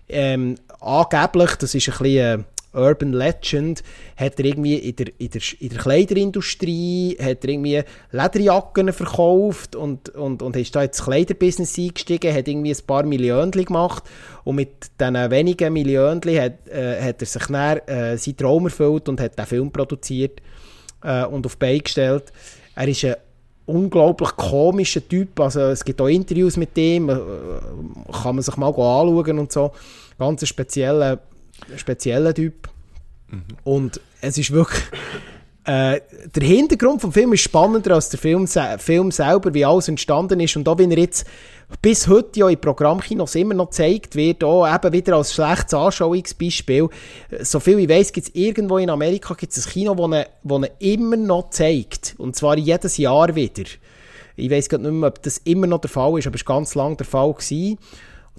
ähm, angeblich, das ist ein bisschen Urban Legend, hat er irgendwie in der, in der, in der Kleiderindustrie hat er irgendwie Lederjacken verkauft und, und, und ist da ins Kleiderbusiness eingestiegen, hat irgendwie ein paar Millionen gemacht und mit diesen wenigen Millionen hat, äh, hat er sich dann äh, seinen Traum erfüllt und hat den Film produziert äh, und auf Bein gestellt. Er ist ein unglaublich komischer Typ, also es gibt auch Interviews mit ihm, äh, kann man sich mal anschauen und so. Ganz spezieller spezieller Typ. Mhm. Und es ist wirklich. Äh, der Hintergrund vom Film ist spannender als der Film, Film selber, wie alles entstanden ist. Und auch wenn er jetzt bis heute ja in Programmkinos immer noch gezeigt wird, auch eben wieder als schlechtes Anschauungsbeispiel. So viel ich weiß, gibt es irgendwo in Amerika gibt's ein Kino, das wo er immer noch zeigt. Und zwar jedes Jahr wieder. Ich weiß gar nicht mehr, ob das immer noch der Fall ist, aber es war ganz lange der Fall. Gewesen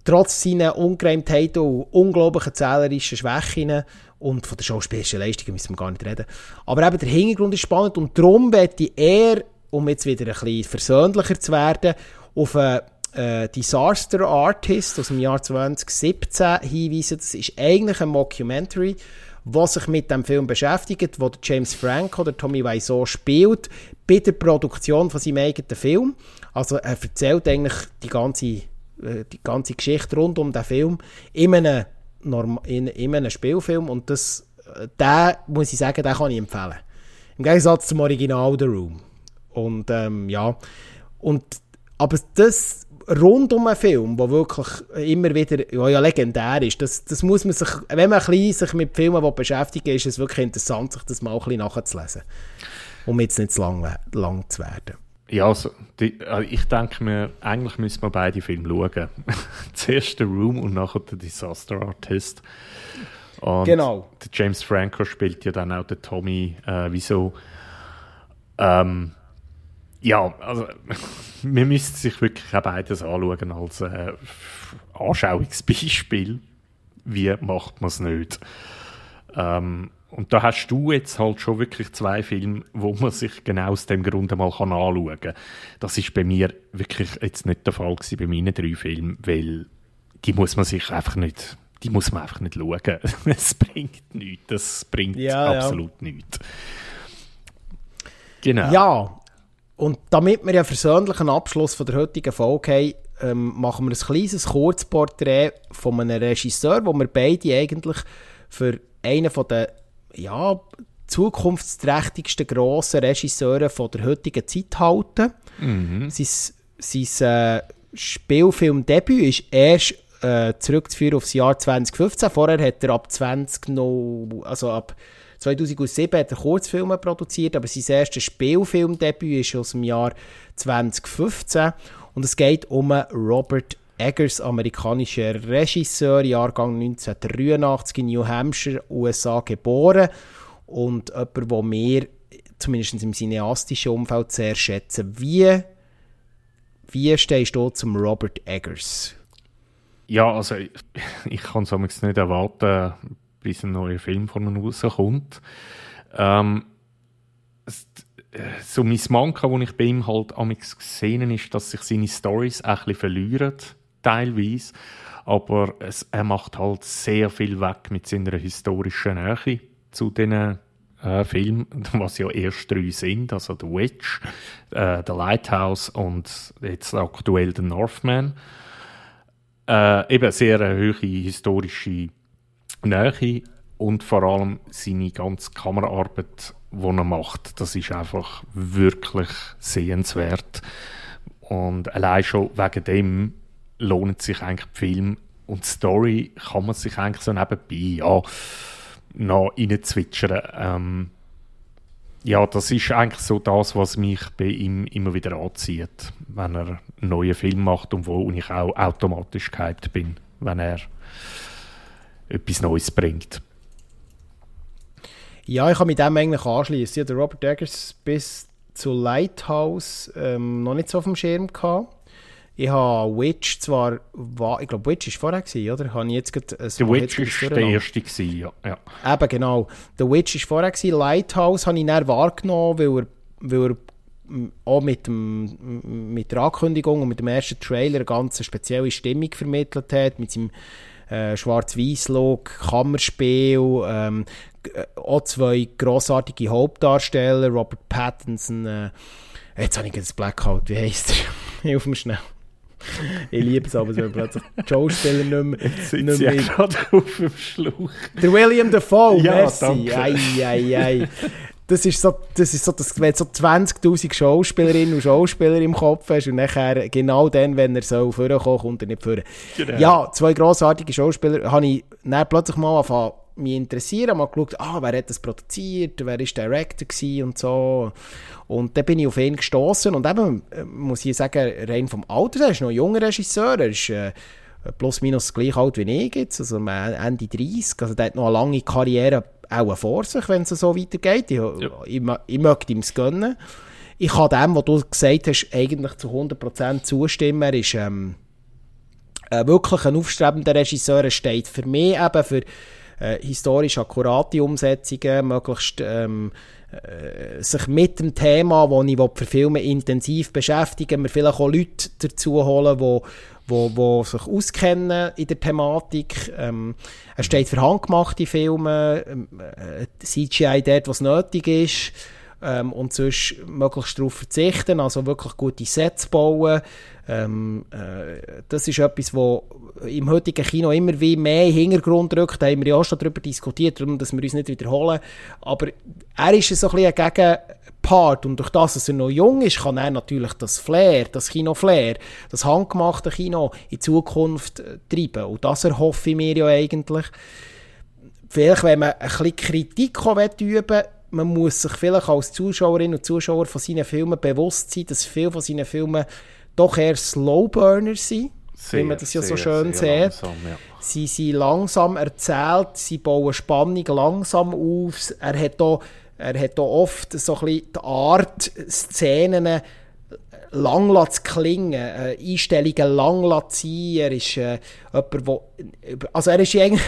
trotz seiner Ungereimtheiten und unglaublichen zählerischen Schwächen und von der schauspielerischen Leistung müssen wir gar nicht reden. Aber eben der Hintergrund ist spannend und darum möchte er, um jetzt wieder ein bisschen versöhnlicher zu werden, auf einen äh, Disaster Artist aus dem Jahr 2017 hinweisen. Das ist eigentlich ein Mockumentary, was sich mit dem Film beschäftigt, wo der James Franco, der Tommy Wiseau spielt, bei der Produktion von seinem eigenen Film. Also er erzählt eigentlich die ganze die ganze Geschichte rund um den Film in einem, in, in einem Spielfilm und das, äh, den, muss ich sagen, den kann ich empfehlen. Im Gegensatz zum Original The Room. Und ähm, ja, und, aber das rund um einen Film, der wirklich immer wieder ja, ja, legendär ist, das, das muss man sich, wenn man bisschen sich mit Filmen beschäftigt, ist es wirklich interessant, sich das mal ein bisschen nachzulesen. Um jetzt nicht zu lang, lang zu werden. Ja, also, die, äh, ich denke mir, eigentlich müssen wir beide Filme schauen. Zuerst The Room und nachher The Disaster Artist. Und genau. Der James Franco spielt ja dann auch den Tommy. Äh, wieso? Ähm, ja, also wir müssen sich wirklich auch beides anschauen als äh, Anschauungsbeispiel. Wie macht man es nicht? Ähm, und da hast du jetzt halt schon wirklich zwei Filme, wo man sich genau aus dem Grund mal anschauen kann. Das ist bei mir wirklich jetzt nicht der Fall gewesen bei meinen drei Filmen, weil die muss man sich einfach nicht, die muss man einfach nicht schauen. Es bringt nichts, das bringt ja, absolut ja. nichts. Genau. Ja, und damit wir ja versöhnlichen Abschluss von der heutigen Folge haben, ähm, machen wir ein kleines Kurzporträt von einem Regisseur, wo wir beide eigentlich für einen von den ja, zukunftsträchtigsten grossen Regisseure von der heutigen Zeit halten. Mhm. Sein, sein äh, Spielfilmdebüt ist erst äh, zurückzuführen aufs Jahr 2015. Vorher hat er ab 20 noch, also ab 2007 hat er Kurzfilme produziert, aber sein erstes Spielfilmdebüt ist aus dem Jahr 2015 und es geht um Robert Eggers, amerikanischer Regisseur, Jahrgang 1983 in New Hampshire, USA geboren und jemand, der mir zumindest im cineastischen Umfeld sehr schätze. Wie, wie stehst du zum Robert Eggers? Ja, also ich, kann es nicht erwarten, bis ein neuer Film von ihm rauskommt. Ähm, so mein Manka, das ich bei ihm halt amix gesehen ist, dass sich seine Stories ein bisschen verlieren, teilweise. Aber es, er macht halt sehr viel weg mit seiner historischen Nähe zu diesen äh, Filmen, was ja erst drei sind, also The Witch, äh, The Lighthouse und jetzt aktuell The Northman. Äh, eben sehr eine hohe historische Nähe und vor allem seine ganze Kameraarbeit, die er macht, das ist einfach wirklich sehenswert. Und allein schon wegen dem lohnt sich eigentlich der Film und die Story kann man sich eigentlich so nebenbei ja, noch reinzwitschern. Ähm, ja, das ist eigentlich so das, was mich bei ihm immer wieder anzieht, wenn er einen neuen Film macht und wo ich auch automatisch gehypt bin, wenn er etwas Neues bringt. Ja, ich kann mit dem eigentlich anschließen. Ja, der Robert Eggers bis zu Lighthouse ähm, noch nicht so auf dem Schirm gehabt. Ich habe Witch zwar, ich glaube Witch war vorher, gewesen, oder? Habe ich jetzt grad, äh, The Witch war der erste, gewesen, ja. ja. Eben, genau. The Witch war vorher, gewesen. Lighthouse habe ich dann wahrgenommen, weil er, weil er auch mit, dem, mit der Ankündigung und mit dem ersten Trailer eine ganz spezielle Stimmung vermittelt hat, mit seinem äh, Schwarz-Weiß-Look, Kammerspiel, ähm, äh, auch zwei grossartige Hauptdarsteller, Robert Pattinson, äh, jetzt habe ich das Blackout, wie heisst er? Hilf mir schnell ich liebe es aber, wenn plötzlich die Schauspieler nicht mehr... Jetzt sind sie gerade auf dem Schluch. Der William Dafoe, ja, merci. Danke. Ei, ei, ei. Das ist so, das ist so, das, wenn du so 20'000 Schauspielerinnen und Schauspieler im Kopf hast und nachher genau dann, wenn er so vorkommt, kommt er nicht vor. Genau. Ja, zwei grossartige Schauspieler habe ich dann plötzlich mal angefangen mich interessieren, mal geschaut, ah, wer hat das produziert, wer ist Director und so. Und dann bin ich auf ihn gestoßen und eben, äh, muss ich sagen, rein vom Alter, er ist noch ein junger Regisseur, er ist äh, plus minus gleich alt wie ich jetzt, also Ende 30, also der hat noch eine lange Karriere auch vor sich, wenn es so weitergeht. Ich, ja. ich, ich, ich möchte ihm es gönnen. Ich kann dem, was du gesagt hast, eigentlich zu 100% zustimmen. Er ist ähm, äh, wirklich ein aufstrebender Regisseur. Er steht für mich eben für äh, historisch akkurate Umsetzungen, möglichst ähm, äh, sich mit dem Thema, das ich verfilmen will, intensiv beschäftigen, mir vielleicht auch Leute dazu holen, die wo, wo sich auskennen in der Thematik. Ähm, er steht für handgemachte Filme, ähm, äh, CGI dort, was nötig ist ähm, und sonst möglichst darauf verzichten, also wirklich gute Sets bauen. Ähm, äh, das ist etwas, wo im heutigen Kino immer wie mehr Hintergrund rückt. Da haben wir ja auch schon darüber diskutiert, darum, dass wir uns nicht wiederholen. Aber er ist so ein bisschen ein Gegenpart und durch das, dass er noch jung ist, kann er natürlich das Flair, das Kino-Flair, das handgemachte Kino in Zukunft äh, treiben. Und das erhoffe ich mir ja eigentlich. Vielleicht, wenn man ein bisschen Kritik üben will, man muss sich vielleicht als Zuschauerin und Zuschauer von seinen Filmen bewusst sein, dass viele von seinen Filmen doch eher Slowburner sind, sehr, wie man das ja sehr, so schön sieht. Langsam, ja. Sie sind langsam erzählt, sie bauen Spannung langsam auf. Er hat hier, er hat hier oft so ein bisschen die Art, Szenen lang zu klingen, äh, Einstellungen lang zu sein. Er ist äh, jemand, wo, also er ist eigentlich,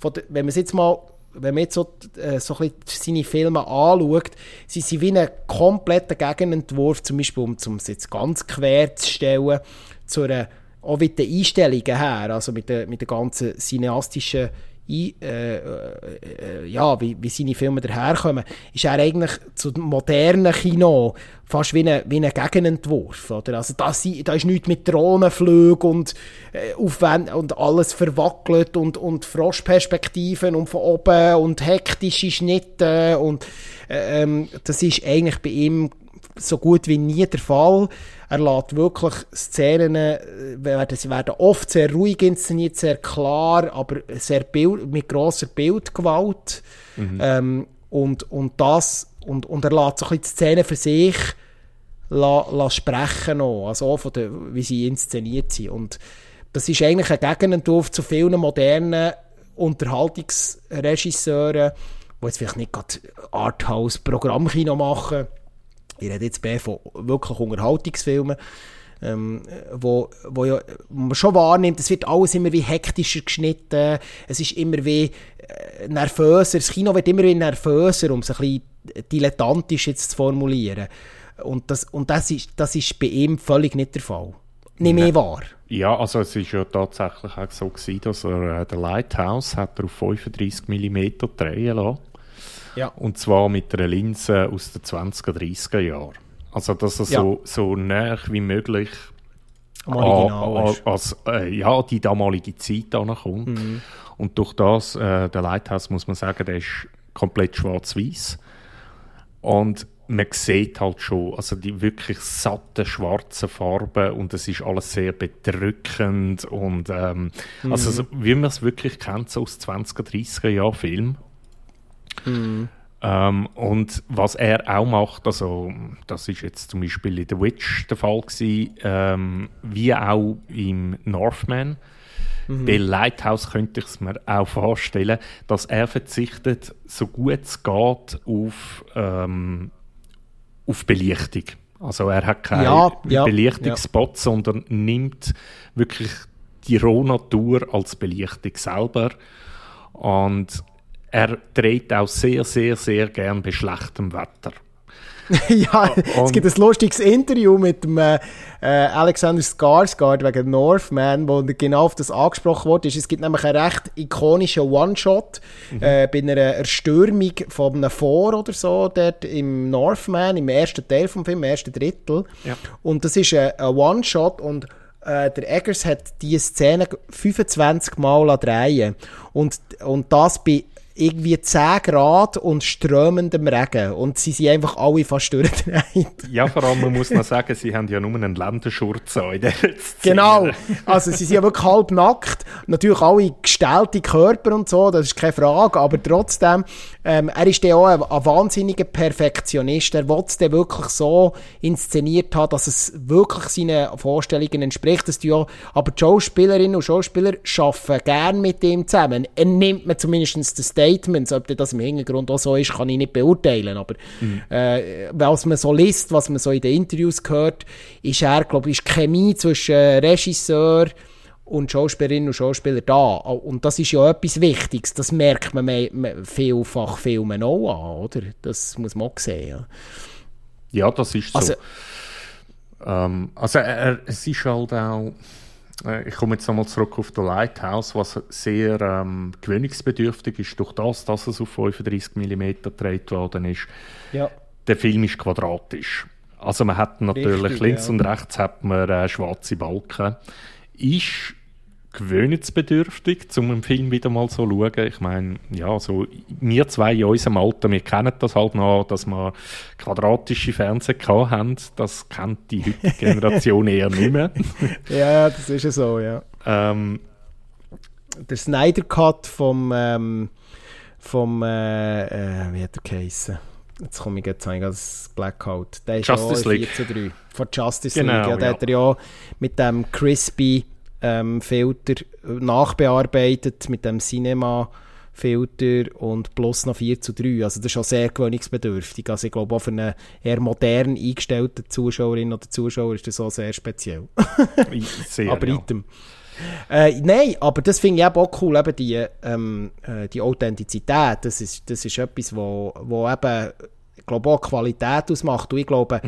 wenn man es jetzt mal wenn man jetzt so, äh, so ein seine Filme anschaut, sind sie wie ein kompletter Gegenentwurf, zum Beispiel, um es jetzt ganz quer zu stellen, zu einer, auch mit den Einstellungen her, also mit der, mit der ganzen cineastischen ein, äh, äh, ja, wie, wie seine Filme daherkommen, ist er eigentlich zu modernen Kino fast wie ein, wie ein Gegenentwurf. Oder? Also da, da ist nichts mit Drohnenflügen und, äh, und alles verwackelt und, und Froschperspektiven und von oben und hektische Schnitte. Und, äh, ähm, das ist eigentlich bei ihm so gut wie nie der Fall. Er lässt wirklich Szenen, äh, werden, sie werden oft sehr ruhig inszeniert, sehr klar, aber sehr Bild, mit grosser Bildgewalt. Mhm. Ähm, und, und, das, und, und er lässt so ein bisschen die Szenen für sich la, la sprechen noch, also auch von der, wie sie inszeniert sind. Und das ist eigentlich ein Gegenentwurf zu vielen modernen Unterhaltungsregisseuren, die jetzt vielleicht nicht gerade Arthouse-Programmkino machen. Ich rede jetzt mehr von wirklich Unterhaltungsfilmen. Ähm, wo, wo ja, man schon wahrnimmt, es wird alles immer wie hektischer geschnitten, es ist immer wie äh, nervöser, das Kino wird immer wie nervöser, um es ein bisschen dilettantisch jetzt zu formulieren. Und das, und das, ist, das ist bei ihm völlig nicht der Fall. Nicht mehr wahr. Ja, also es ist ja tatsächlich auch so gewesen, dass er äh, der Lighthouse hat er auf 35 mm drehen lassen. Ja. Und zwar mit einer Linse aus den 20er, 30er Jahren. Also, dass er Ja. so, so nah wie möglich Am Original an, als, äh, ja, die damalige Zeit ankommt. Mhm. Und durch das, äh, der Lighthouse, muss man sagen, der ist komplett schwarz-weiß. Und man sieht halt schon, also die wirklich satten schwarzen Farben und es ist alles sehr bedrückend und ähm, Mhm. also so, wie man es wirklich kennt, so aus 20er, 30er Jahren Film. Mhm. Ähm, und was er auch macht, also das ist jetzt zum Beispiel in The Witch der Fall gewesen, ähm, wie auch im Northman. Bei Lighthouse könnte ich es mir auch vorstellen, dass er verzichtet, so gut es geht, auf, ähm, auf Belichtung. Also er hat keine Ja, ja, Belichtungsspot, sondern nimmt wirklich die Rohnatur als Belichtung selber. Und er dreht auch sehr, sehr, sehr gern bei schlechtem Wetter. ja, es und- gibt ein lustiges Interview mit dem äh, äh, Alexander Skarsgård wegen Northman, wo genau auf das angesprochen wurde. Es gibt nämlich einen recht ikonischen One-Shot äh, bei einer Erstürmung von einem Fort oder so, dort im Northman, im ersten Teil vom Film, im ersten Drittel. Ja. Und das ist ein, ein One-Shot und äh, der Eggers hat diese Szene 25 Mal an drehen und, und das bei irgendwie 10 Grad und strömendem Regen. Und sie sind einfach alle fast durchgedreht. Ja, vor allem, man muss noch sagen, sie haben ja nur einen Länderschurz an in dieser Szene. Genau. Also sie sind ja wirklich halb nackt. Natürlich alle gestellte Körper und so, das ist keine Frage. Aber trotzdem, ähm, er ist dann auch ein, ein wahnsinniger Perfektionist. Er will es dann wirklich so inszeniert haben, dass es wirklich seinen Vorstellungen entspricht. Das ja, aber die Schauspielerinnen und Schauspieler arbeiten gern mit ihm zusammen. Er nimmt man zumindest die Statements. Ob das im Hintergrund auch so ist, kann ich nicht beurteilen. Aber äh, was man so liest, was man so in den Interviews hört, ist er, glaube ich, Chemie zwischen Regisseur und Schauspielerinnen und Schauspieler da. Und das ist ja etwas Wichtiges. Das merkt man vielfach Filmen auch an, oder? Das muss man auch sehen. Ja. Ja, das ist so. Also- ähm, also er- es ist halt auch, äh, ich komme jetzt nochmal zurück auf The Lighthouse, was sehr ähm, gewöhnungsbedürftig ist, durch das, dass es auf 35 mm gedreht worden ist. ja. Der Film ist quadratisch. Also man hat natürlich Richtig, links ja. und rechts hat man äh, schwarze Balken. Ist gewöhnungsbedürftig, um einen Film wieder mal so zu schauen. Ich meine, ja, so wir zwei in unserem Alter, wir kennen das halt noch, dass wir quadratische Fernseher haben. Das kennt die heutige Generation eher nicht mehr. ja, das ist ja so, ja. ähm, Der Snyder Cut vom, ähm, vom äh, äh, wie hat er geheissen? Jetzt komme ich jetzt eigentlich das Blackout. Der ist Justice League. 4 zu 3. Von Justice Genau, League. Ja, der ja. hat er ja mit dem crispy ähm, Filter nachbearbeitet, mit dem Cinema Filter und plus noch 4 zu 3. Also das ist schon sehr gewöhnungsbedürftig. Also ich glaube auch für einen eher modern eingestellten Zuschauerin oder Zuschauer ist das auch sehr speziell. sehr, aber ja. item. Äh, nein, aber das finde ich eben auch cool, eben die, ähm, äh, die Authentizität, das ist, das ist etwas, wo, wo eben, ich glaube auch Qualität ausmacht. Und ich glaube,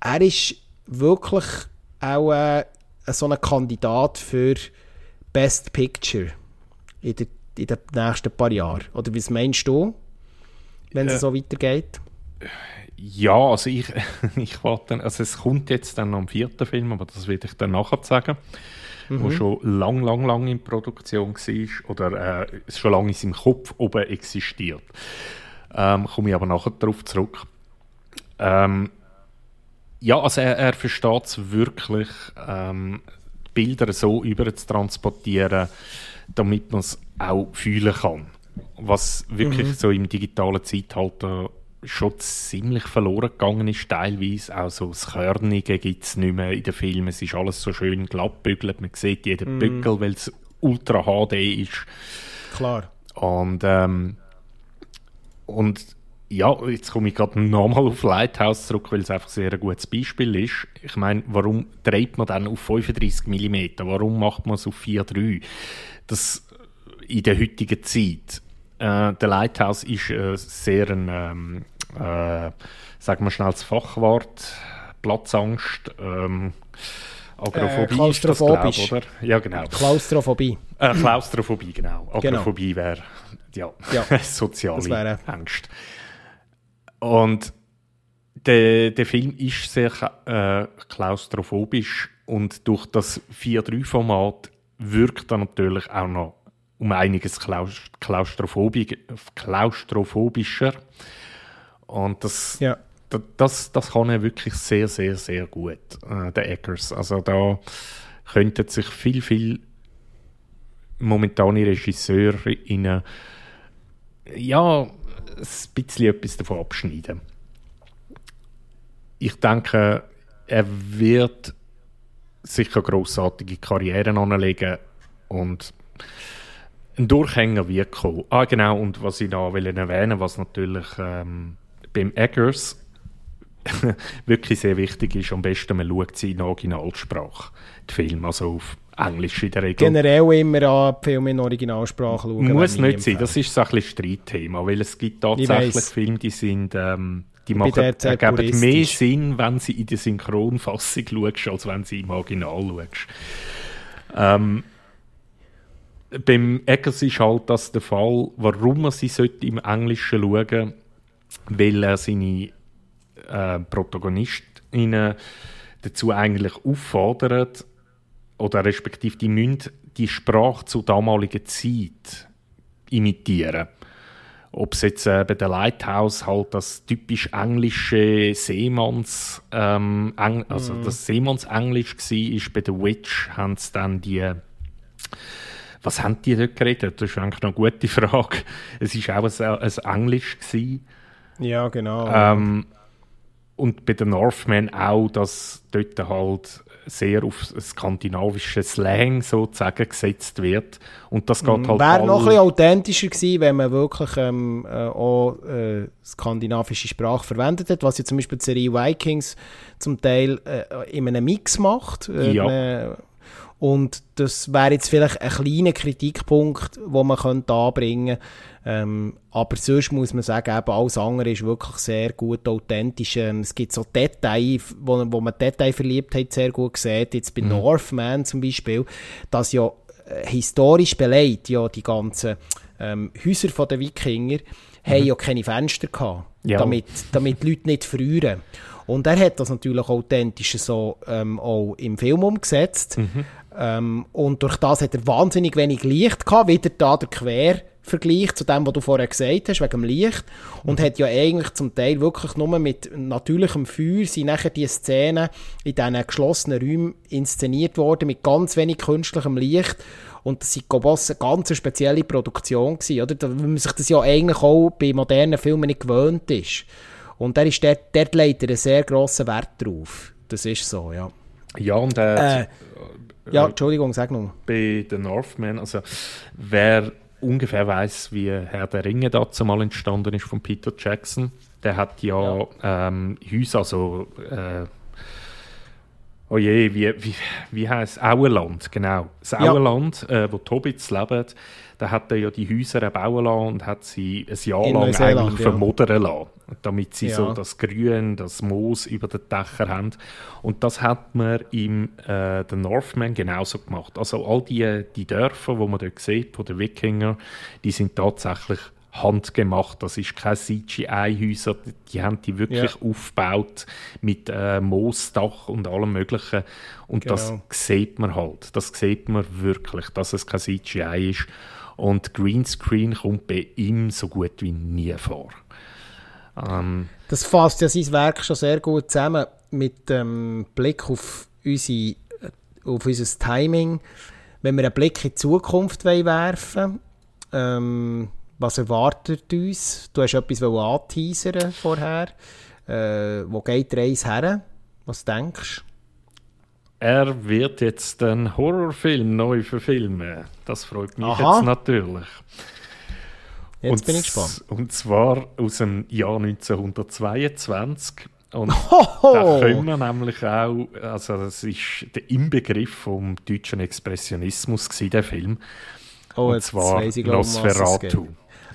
er ist wirklich auch äh, so ein Kandidat für Best Picture in, der, in den nächsten paar Jahren. Oder was meinst du, wenn es Äh, so weitergeht? Ja, also ich, ich warte, also es kommt jetzt dann am vierten Film, aber das werde ich dann nachher sagen, wo schon lang, lang, lang in Produktion war oder äh, schon lange in seinem Kopf oben existiert. Ähm, komme ich aber nachher darauf zurück. Ähm, ja, also er, er versteht es wirklich, ähm, Bilder so über zu transportieren, damit man es auch fühlen kann. Was wirklich so im digitalen Zeitalter schon ziemlich verloren gegangen ist, teilweise. Auch so das Körnige gibt es nicht mehr in den Filmen. Es ist alles so schön glatt bügelt. Man sieht jeden Bügel, weil es Ultra HD ist. Klar. Und ähm, und ja, jetzt komme ich gerade nochmal auf Lighthouse zurück, weil es einfach sehr ein gutes Beispiel ist. Ich meine, warum dreht man dann auf 35 mm? Warum macht man es auf 4,3? Das in der heutigen Zeit. Äh, der Lighthouse ist äh, sehr ein, ähm, äh, sagen wir schnell das Fachwort, Platzangst, ähm, Agoraphobie äh. Ist das, glaub, oder? Ja, genau. Klaustrophobie. Äh, Klaustrophobie, genau. Agoraphobie genau. wäre ja, ja. soziale wär, Angst. Und der, der Film ist sehr äh, klaustrophobisch und durch das 4-3-Format wirkt er natürlich auch noch um einiges klaustrophobischer. Und das, ja. das, das kann er wirklich sehr, sehr, sehr gut, äh, der Eggers. Also da könnten sich viel, viel momentane Regisseure in ja, ein bisschen etwas davon abschneiden. Ich denke, er wird sicher grossartige Karrieren anlegen und ein Durchhänger wird kommen. Ah, genau, und was ich da will erwähnen was natürlich ähm, beim Eggers wirklich sehr wichtig ist, am besten man schaut sie in Originalsprache, die Filme, also auf Englisch in der Regel. Generell immer an Filme in Originalsprache schauen. Muss nicht sein, das ist so ein bisschen Streitthema, weil es gibt tatsächlich Filme, die sind... Ähm, die machen, ergeben mehr Sinn, wenn sie in der Synchronfassung schaust, als wenn sie im Original schaust. Ähm, beim Eggers ist halt das der Fall, warum man sie im Englischen schauen sollte, weil er seine äh, Protagonistinnen dazu eigentlich auffordert, oder respektive die müssen die Sprache zur damaligen Zeit imitieren. Ob es jetzt äh, bei der Lighthouse halt das typisch englische Seemanns, ähm, Eng also mm. das Seemannsenglisch war, ist bei der Witch haben sie dann die was haben die dort geredet? Das ist eigentlich eine gute Frage. Es war auch ein, ein Englisch. Gewesen. Ja, genau. Ähm, und bei den Northmen auch, dass dort halt sehr auf skandinavischen Slang sozusagen gesetzt wird. Und das geht mm, halt Wäre noch ein bisschen authentischer gewesen, wenn man wirklich ähm, äh, auch äh, skandinavische Sprache verwendet hat, was ja zum Beispiel die Serie Vikings zum Teil äh, in einem Mix macht. Ja. Und das wäre jetzt vielleicht ein kleiner Kritikpunkt, den man könnte anbringen könnte. Ähm, aber sonst muss man sagen, eben alles andere ist wirklich sehr gut authentisch. Ähm, es gibt so Details, wo, wo man Detailverliebtheit sehr gut sieht. Jetzt bei mhm. Northman zum Beispiel, dass ja äh, historisch beleidigt, ja die ganzen ähm, Häuser der Wikinger mhm. haben ja keine Fenster gehabt, ja. damit, damit die Leute nicht frieren. Und er hat das natürlich authentisch so ähm, auch im Film umgesetzt. Mhm. Ähm, und durch das hat er wahnsinnig wenig Licht gehabt, wieder da der Quervergleich zu dem, was du vorher gesagt hast, wegen dem Licht. Und mhm. hat ja eigentlich zum Teil wirklich nur mit natürlichem Feuer sind nachher die Szenen in diesen geschlossenen Räumen inszeniert worden, mit ganz wenig künstlichem Licht. Und das war eine ganz spezielle Produktion, gewesen, oder? Weil man sich das ja eigentlich auch bei modernen Filmen nicht gewöhnt ist. Und der ist dort, dort legt er einen sehr grossen Wert drauf. Das ist so, ja. Ja, und äh, äh, ja, Entschuldigung, sag noch. Bei The Northman, also wer ungefähr weiß, wie Herr der Ringe dazu mal entstanden ist von Peter Jackson, der hat ja, ja. Ähm, Häuser, also äh, oh je, wie, wie, wie heißt Auenland, genau. Das Auenland, ja. äh, wo die Hobbits leben, da hat er ja die Häuser bauen lassen und hat sie ein Jahr In lang eigentlich ja. vermodern lassen, damit sie ja. so das Grün, das Moos über den Dächern haben. Und das hat man im äh, The Northman genauso gemacht. Also all die, die Dörfer, wo man dort sieht, von den Wikinger, die sind tatsächlich handgemacht. Das ist kein CGI-Häuser, die haben die wirklich ja. aufgebaut mit äh, Moosdach und allem Möglichen. Und genau. das sieht man halt. Das sieht man wirklich, dass es kein CGI ist. Und Greenscreen kommt bei ihm so gut wie nie vor. Ähm, das fasst ja sein Werk schon sehr gut zusammen mit dem ähm, Blick auf, unsere, äh, auf unser Timing. Wenn wir einen Blick in die Zukunft werfen ähm, was erwartet uns? Du hast etwas anteasern vorher. Äh, wo geht die Reise her? Was denkst du? Er wird jetzt einen Horrorfilm neu verfilmen. Das freut mich Aha. jetzt natürlich. Jetzt und, bin ich gespannt. Und zwar aus dem Jahr 1922. Und Hoho! da können wir nämlich auch, also das ist der Inbegriff vom deutschen Expressionismus gewesen, der Film. Oh, und zwar ich, glaub. Nosferatu.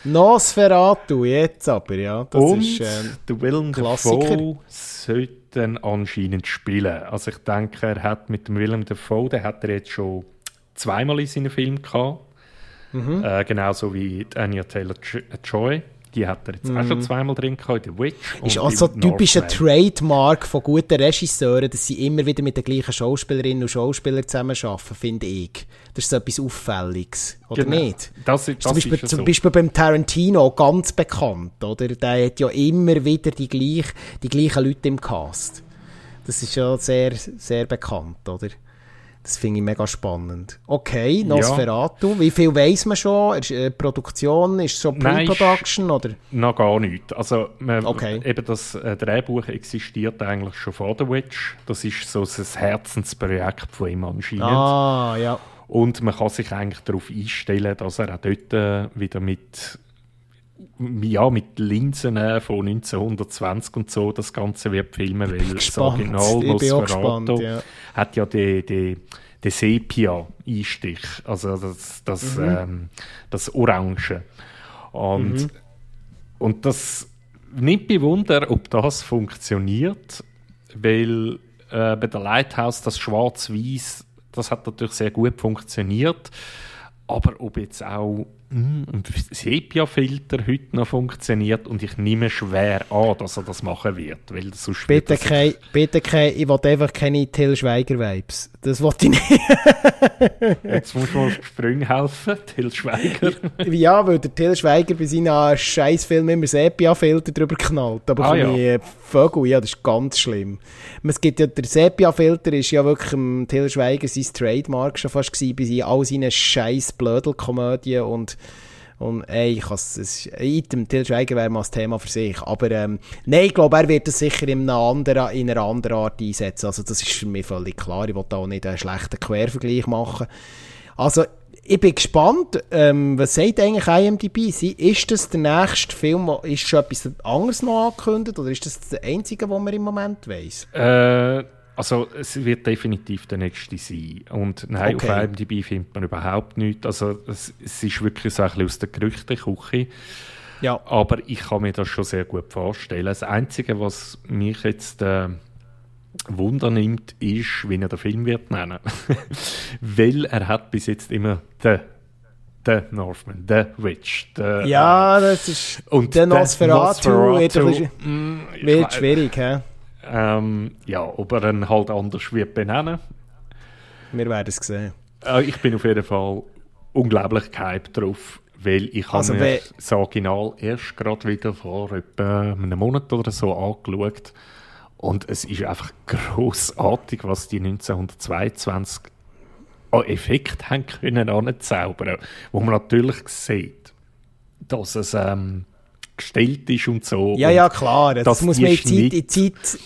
Nosferatu, jetzt aber, ja. Das und ist, ähm, der Willem. Dafoe sollte anscheinend spielen. Also ich denke, er hat mit dem Willem Dafoe, den hat er jetzt schon zweimal in seinen Filmen gehabt. Mhm. Äh, genauso wie Anya Taylor-Joy. Die hat er jetzt auch schon zweimal drin gehabt, in The Witch. Mhm. ist und also im typischer. Trademark von guten Regisseuren, dass sie immer wieder mit den gleichen Schauspielerinnen und Schauspielern zusammenarbeiten, finde ich. Das ist so etwas Auffälliges, oder Genau. nicht? Das, ist- zum, das Beispiel, zum so. Beispiel beim Tarantino ganz bekannt, oder? Der hat ja immer wieder die, gleich, die gleichen Leute im Cast. Das ist ja sehr, sehr bekannt, oder? Das finde ich mega spannend. Okay, Nosferatu. Wie viel weiß man schon? Ist äh, Produktion? Ist ist- Pre-Production? Oder? Noch gar nicht. Also, man, Okay. eben das äh, Drehbuch existiert eigentlich schon vor The Witch. Das ist so ein Herzensprojekt von ihm anscheinend. Ah, ja. Und man kann sich eigentlich darauf einstellen, dass er auch dort äh, wieder mit, ja, mit Linsen äh, von 1920 und so das Ganze wird filmen, weil das. Original auch Nosferatu ja. hat ja den, den, den Sepia-Einstich, also das, das, Mhm. ähm, das Orange. Und, Mhm. und das nimmt mich Wunder, ob das funktioniert, weil äh, bei der Lighthouse das Schwarz-Weiß, das hat natürlich sehr gut funktioniert. Aber ob jetzt auch mm, ein Sepia-Filter heute noch funktioniert und ich nehme schwer an, dass er das machen wird, weil sonst Bitte kein, bitte kein, ich will einfach keine Till Schweiger-Vibes. Das wollte ich nicht. Jetzt muss man auf die Sprünge helfen, Till Schweiger. ja, weil der Till Schweiger bei seinen Scheißfilmen immer Sepia-Filter drüber knallt. Aber Ah, ja. äh, Vögel, ja, das ist ganz schlimm. Es gibt ja, der Sepia-Filter ist ja wirklich im Till Schweiger sein Trademark schon fast gewesen, bei all seinen scheiß Blödelkomödien und und ey, ich es, ist- Item, Till Schweiger wäre mal ein Thema für sich. Aber ähm, nein, ich glaube, er wird das sicher in einer, anderen, in einer anderen Art einsetzen. Also das ist mich völlig klar. Ich will da auch nicht einen schlechten Quervergleich machen. Also, ich bin gespannt, ähm, was sagt eigentlich IMDb? Sie- Ist das der nächste Film, ist schon etwas anderes noch angekündigt oder ist das der einzige, den man im Moment weiss? Äh, also es wird definitiv der nächste sein. Und nein, Okay. auf IMDb findet man überhaupt nichts. Also es, es ist wirklich so ein bisschen aus der Gerüchteküche. Ja. Aber ich kann mir das schon sehr gut vorstellen. Das Einzige, was mich jetzt äh, Wunder nimmt, ist, wie er den Film wird nennen. Weil er hat bis jetzt immer «The», «The Northman», «The Witch», «The...» Ja, das ist. und der «The Nosferatu wird mm, schwierig, hä? Ähm, ja, ob er ihn halt anders wird benennen. Wir werden es sehen. Äh, ich bin auf jeden Fall unglaublich gehypt drauf, weil ich Also habe mir das Original erst gerade wieder vor etwa einem Monat oder so angeschaut und es ist einfach großartig, was die 1922 an Effekt haben können anzaubern, wo man natürlich sieht, dass es ähm, gestellt ist und so. Ja, ja, klar. Das dass muss man in Zeit, in Zeit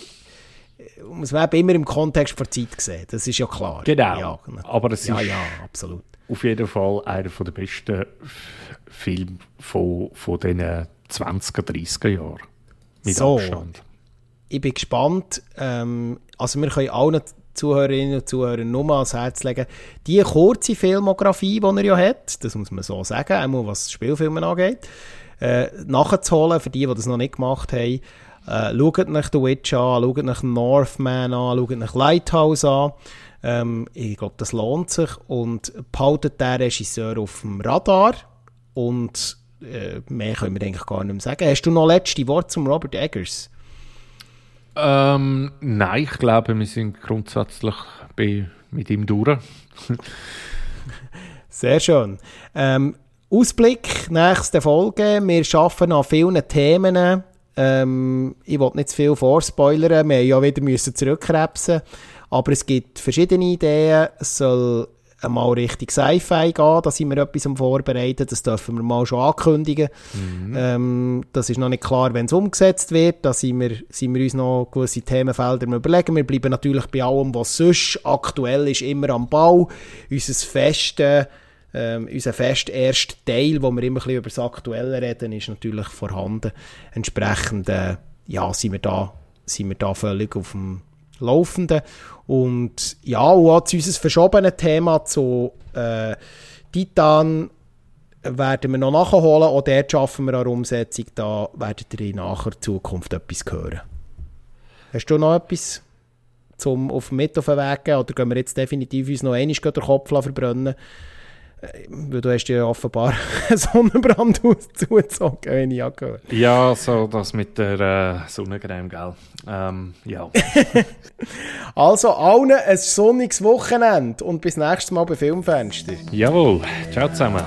muss man eben immer im Kontext der Zeit sehen. Das ist ja klar. Genau. Ja. Aber es ja, ist ja, absolut. auf jeden Fall einer der besten Filme von, von diesen 20er, 30er Jahren. Mit So. Abstand. Ich bin gespannt. Ähm, also wir können allen Zuhörerinnen und Zuhörern nur ans Herz legen, die kurze Filmografie, die er ja hat, das muss man so sagen, einmal was Spielfilme angeht, äh, nachzuholen für die, die das noch nicht gemacht haben. Äh, schaut nach The Witch an, schaut nach Northman an, schaut nach Lighthouse an. Ähm, ich glaube, das lohnt sich und behaltet den Regisseur auf dem Radar und äh, mehr können wir eigentlich gar nicht mehr sagen. Hast du noch letzte Wort zum Robert Eggers? Ähm, nein, ich glaube, wir sind grundsätzlich bei, mit ihm durch. Sehr schön. Ähm, Ausblick, nächste Folge. Wir arbeiten an vielen Themen. Ähm, ich will nicht zu viel vorspoilern. Wir haben ja wieder müssen zurückkrebsen. Aber es gibt verschiedene Ideen. Es soll mal richtig Sci-Fi gehen. Da sind wir etwas am Vorbereiten. Das dürfen wir mal schon ankündigen. Ähm, das ist noch nicht klar, wenn es umgesetzt wird. Da sind wir, sind wir uns noch gewisse Themenfelder überlegen. Wir bleiben natürlich bei allem, was sonst aktuell ist, immer am Bau. Unser festes Ähm, unser fest erster Teil, wo wir immer ein bisschen über das Aktuelle reden, ist natürlich vorhanden. Entsprechend äh, ja, sind, wir da, sind wir da völlig auf dem Laufenden. Und ja, und auch zu unserem verschobenen Thema zu äh, Titan werden wir noch nachholen. Auch dort schaffen wir eine Umsetzung. Da werdet ihr in naher Zukunft etwas hören. Hast du noch etwas zum auf mit auf den Weg geben? Oder gehen wir jetzt definitiv uns noch einmal den Kopf verbrennen? Äh, weil du hast ja offenbar einen Sonnenbrand zugezogen, wenn ich angehört Ja, so das mit der äh, Sonnencreme, gell? Ähm, ja. also allen ein sonniges Wochenende und bis nächstes Mal bei Filmfenster. Jawohl, ciao zusammen.